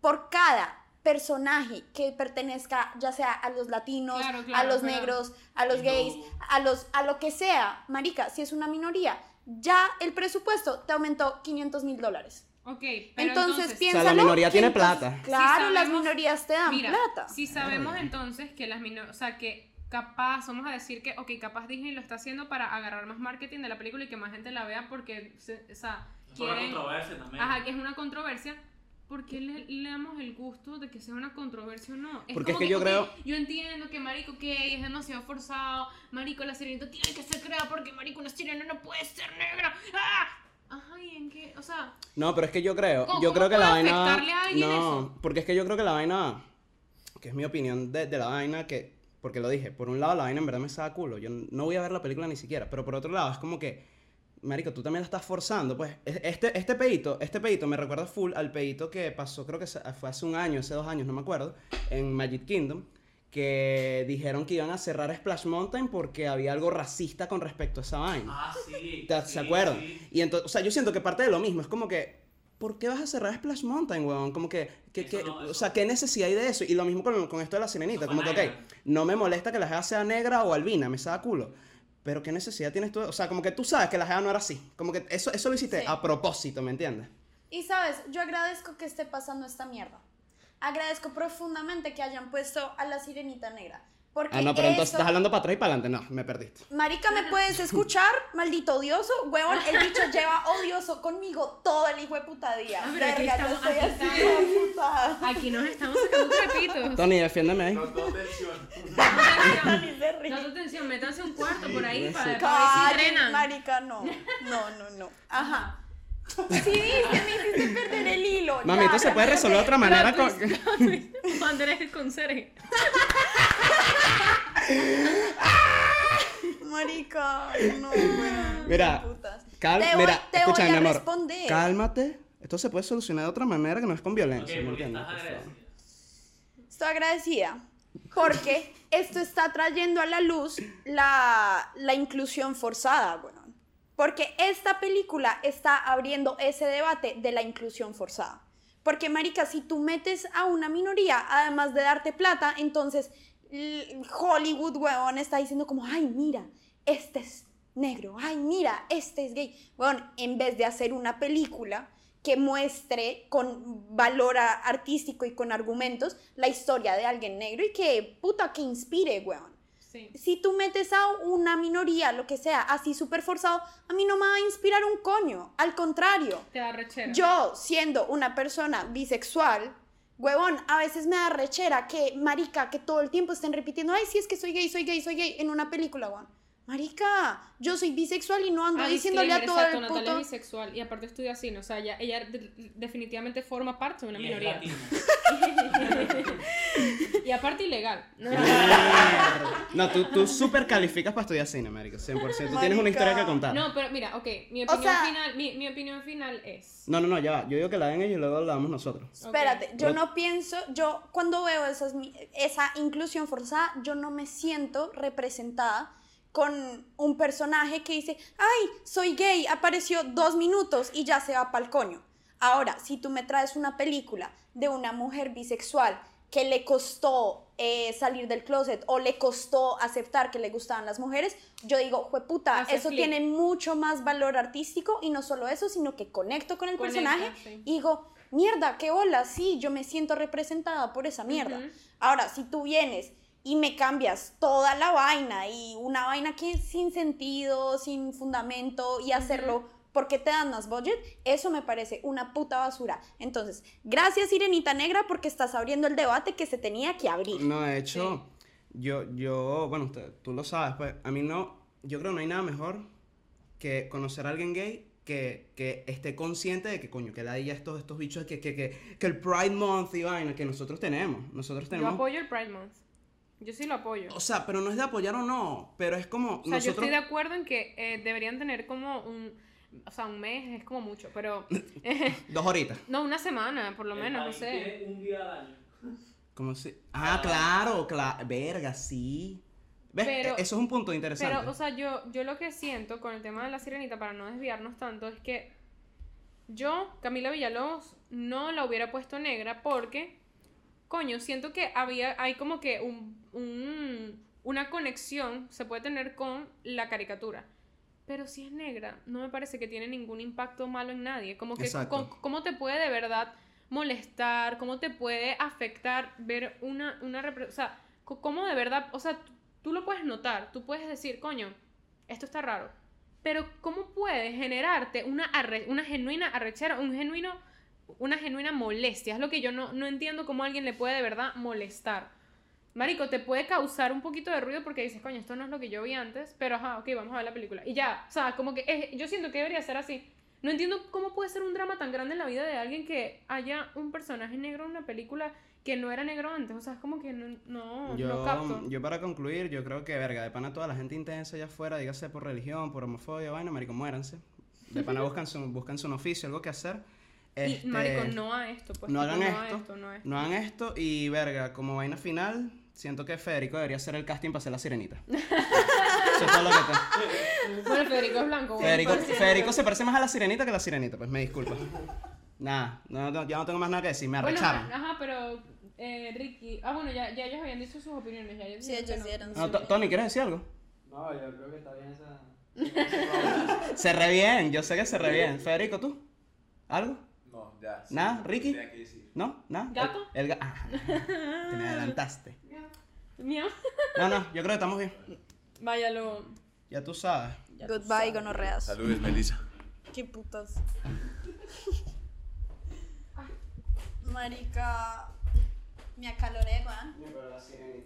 Por cada personaje que pertenezca ya sea a los latinos, Claro, a los claro. negros, a los gays, a los a lo que sea, marica, si es una minoría, ya el presupuesto te aumentó 500 mil dólares. Ok, pero Entonces, entonces, piénsalo. O sea, la minoría que tiene entonces- plata. Claro, Si las sabemos- minorías te dan mira, plata. si sabemos entonces que las minorías, o sea, que capaz, vamos a decir que, ok, capaz Disney lo está haciendo para agarrar más marketing de la película y que más gente la vea porque, se- o sea, la quieren... controversia también. Ajá, que es una controversia. ¿Por qué le, le damos el gusto de que sea una controversia o no? Porque es como que yo ok, creo- Yo entiendo que Marico que es demasiado forzado. Marico, la sirenita tiene que ser creada porque Marico, una sirena no puede ser negra. ¡Ah! Ajá, ¿y en qué? O sea, No, pero es que yo creo, ¿Cómo- yo creo que la vaina... afectarle a alguien no, eso? porque es que yo creo que la vaina, que es mi opinión de, de la vaina, que, porque lo dije, por un lado la vaina en verdad me saca culo, yo no voy a ver la película ni siquiera, pero por otro lado es como que, marico, tú también la estás forzando, pues, Es- este, este pedito, este pedito me recuerda full al pedito que pasó, creo que fue hace un año, hace dos años, no me acuerdo, en Magic Kingdom, que dijeron que iban a cerrar Splash Mountain porque había algo racista con respecto a esa vaina. Ah, sí. ¿Te- sí, ¿Se acuerdan? sí. Y entonces, o sea, yo siento que parte de lo mismo, es como que, ¿por qué vas a cerrar Splash Mountain, weón? Como que, que, que- no, o sea, ¿qué necesidad hay de eso? Y lo mismo con, con esto de la sirenita, como que, ok, no me molesta que la jeva sea negra o albina, me saca culo. Pero ¿qué necesidad tienes tú? O sea, como que tú sabes que la jeva no era así. Como que eso, eso lo hiciste Sí. a propósito, ¿me entiendes? Y sabes, yo agradezco que esté pasando esta mierda. Agradezco profundamente que hayan puesto a la sirenita negra. Porque Ah, no, pero entonces eso- estás hablando para atrás y para adelante. No, me perdiste. Marica, ¿me puedes escuchar? (laughs) Maldito odioso. Huevón, el bicho lleva odioso conmigo todo el hijo de puta día. Ah, pero aquí Verga, yo estamos- estoy aquí así estamos. de puta. aquí nos estamos sacando trapitos. Tony, defiéndeme ahí. Tensión. Ríe. No tu atención, métanse un cuarto por ahí para, para ver si drenan. marica, no. No, no, no. Ajá. Sí, viste, me hiciste perder el hilo. Mami, esto se puede resolver de otra manera con... Cuando eres con Sergio. Marica, no, (laughs) weón. Mira, putas. Cal- Te voy- mira, te voy a mi amor. responder. Cálmate. Esto se puede solucionar de otra manera que no es con violencia, agradecida. Estoy agradecida porque esto está trayendo a la luz la, la inclusión forzada, bueno. Porque esta película está abriendo ese debate de la inclusión forzada. Porque, marica, si tú metes a una minoría, además de darte plata, entonces Hollywood, huevón, está diciendo como, ay, mira, este es negro, ay, mira, este es gay. Bueno, en vez de hacer una película que muestre con valor artístico y con argumentos la historia de alguien negro y que, puta, que inspire, weón. Sí. Si tú metes a una minoría, lo que sea, así súper forzado, a mí no me va a inspirar un coño. Al contrario, Te da rechera. yo, siendo una persona bisexual, huevón, a veces me da rechera que, marica, que todo el tiempo estén repitiendo, ay, sí, es que soy gay, soy gay, soy gay, en una película, weón. Marica, yo soy bisexual y no ando Ah, diciéndole a todo exacto, el Natalia puto. es bisexual y aparte estudia cine, o sea, ella, ella de- definitivamente forma parte de una Y minoría. (laughs) y aparte ilegal. No, tú, tú súper calificas para estudiar cine, marico, 100%. Tú tienes una historia que contar. No, pero mira, ok, mi O opinión, sea- final, mi, mi opinión final es... No, no, no, ya va. Yo digo que la den ellos y luego la damos nosotros. Espérate, yo Pero- no pienso, yo cuando veo esas, esa inclusión forzada, yo no me siento representada con un personaje que dice, ay, soy gay, apareció dos minutos y ya se va pa'l coño. Ahora, si tú me traes una película de una mujer bisexual que le costó eh, salir del closet o le costó aceptar que le gustaban las mujeres, yo digo, jueputa, eso tiene mucho más valor artístico y no solo eso, sino que conecto con el Conecta, personaje sí. y digo, mierda, qué bola, sí, yo me siento representada por esa mierda. Ahora, si tú vienes y me cambias toda la vaina y una vaina que es sin sentido, sin fundamento y hacerlo porque te dan más budget, eso me parece una puta basura. Entonces, gracias Sirenita Negra porque estás abriendo el debate que se tenía que abrir. No, de hecho, yo, yo, bueno, usted- tú lo sabes, pues, a mí no, yo creo que no hay nada mejor que conocer a alguien gay que, que esté consciente de que, coño, que la ya estos, estos bichos, que, que, que, que el Pride Month y vaina que nosotros tenemos, nosotros Yo tenemos... apoyo el Pride Month. Yo sí lo apoyo. O sea, pero no es de apoyar o no, pero es como O sea, yo estoy de acuerdo en que eh, deberían tener como un... O sea, un mes es como mucho, pero... (laughs) (laughs) Dos horitas. no, una semana, por lo El menos, no sé. un día al año. Como si... (laughs) Ah, claro, claro. Verga, sí. ¿Ves? Pero- Eso es un punto interesante. Pero, o sea, yo, yo lo que siento con el tema de la sirenita, para no desviarnos tanto, es que yo, Camila Villalobos, no la hubiera puesto negra porque, coño, siento que había, hay como que un, un- una conexión se puede tener con la caricatura. Pero si es negra, no me parece que tiene ningún impacto malo en nadie. Como que, co- ¿cómo te puede de verdad molestar? ¿Cómo te puede afectar ver una, una O sea, ¿cómo de verdad? O sea, tú, tú lo puedes notar, tú puedes decir, coño, esto está raro. Pero ¿cómo puede generarte una, arre- una genuina arrechera, un genuino, una genuina molestia? Es lo que yo no, no entiendo cómo a alguien le puede de verdad molestar. Marico, te puede causar un poquito de ruido porque dices, coño, esto no es lo que yo vi antes, pero ajá, ok, vamos a ver la película. Y ya, o sea, como que es- yo siento que debería ser así. No entiendo cómo puede ser un drama tan grande en la vida de alguien que haya un personaje negro en una película que no era negro antes. O sea, es como que no, no, Yo, no capto. yo para concluir, yo creo que, verga, de pana toda la gente intensa allá afuera, dígase por religión, por homofobia, vaina, marico, muéranse. De pana (laughs) buscan su, buscan su oficio, algo que hacer. Y, Este, marico, no a esto, pues. no hagan a esto, no a esto. No hagan esto y, verga, como vaina final, siento que Federico debería hacer el casting para ser la sirenita. (laughs) Eso es todo lo que tengo. Bueno, Federico es blanco. Federico, pues. Federico se parece más a la sirenita que a la sirenita, pues me disculpa. Nada, no, no, ya no tengo más nada que decir, me Bueno, arrecharon. ajá, pero eh, Ricky. Ah, bueno, ya, ya ellos habían dicho sus opiniones. Ya ellos Sí, ellos no. dieron No, Tony, ¿quieres decir algo? No, yo creo que está bien esa. (laughs) (laughs) Se re bien, yo sé que se re bien. Federico, ¿tú? ¿Algo? No, ya. sí, ¿Nada? no ¿Ricky? ¿No? ¿Nada? ¿Gato? El, el ga- ah, (laughs) te me adelantaste. Miau. No, no, yo creo que estamos bien. Váyalo. Ya tú sabes. Goodbye, gonorreas. Saludos, Melissa. Qué putas. Marica, me acaloré, weón.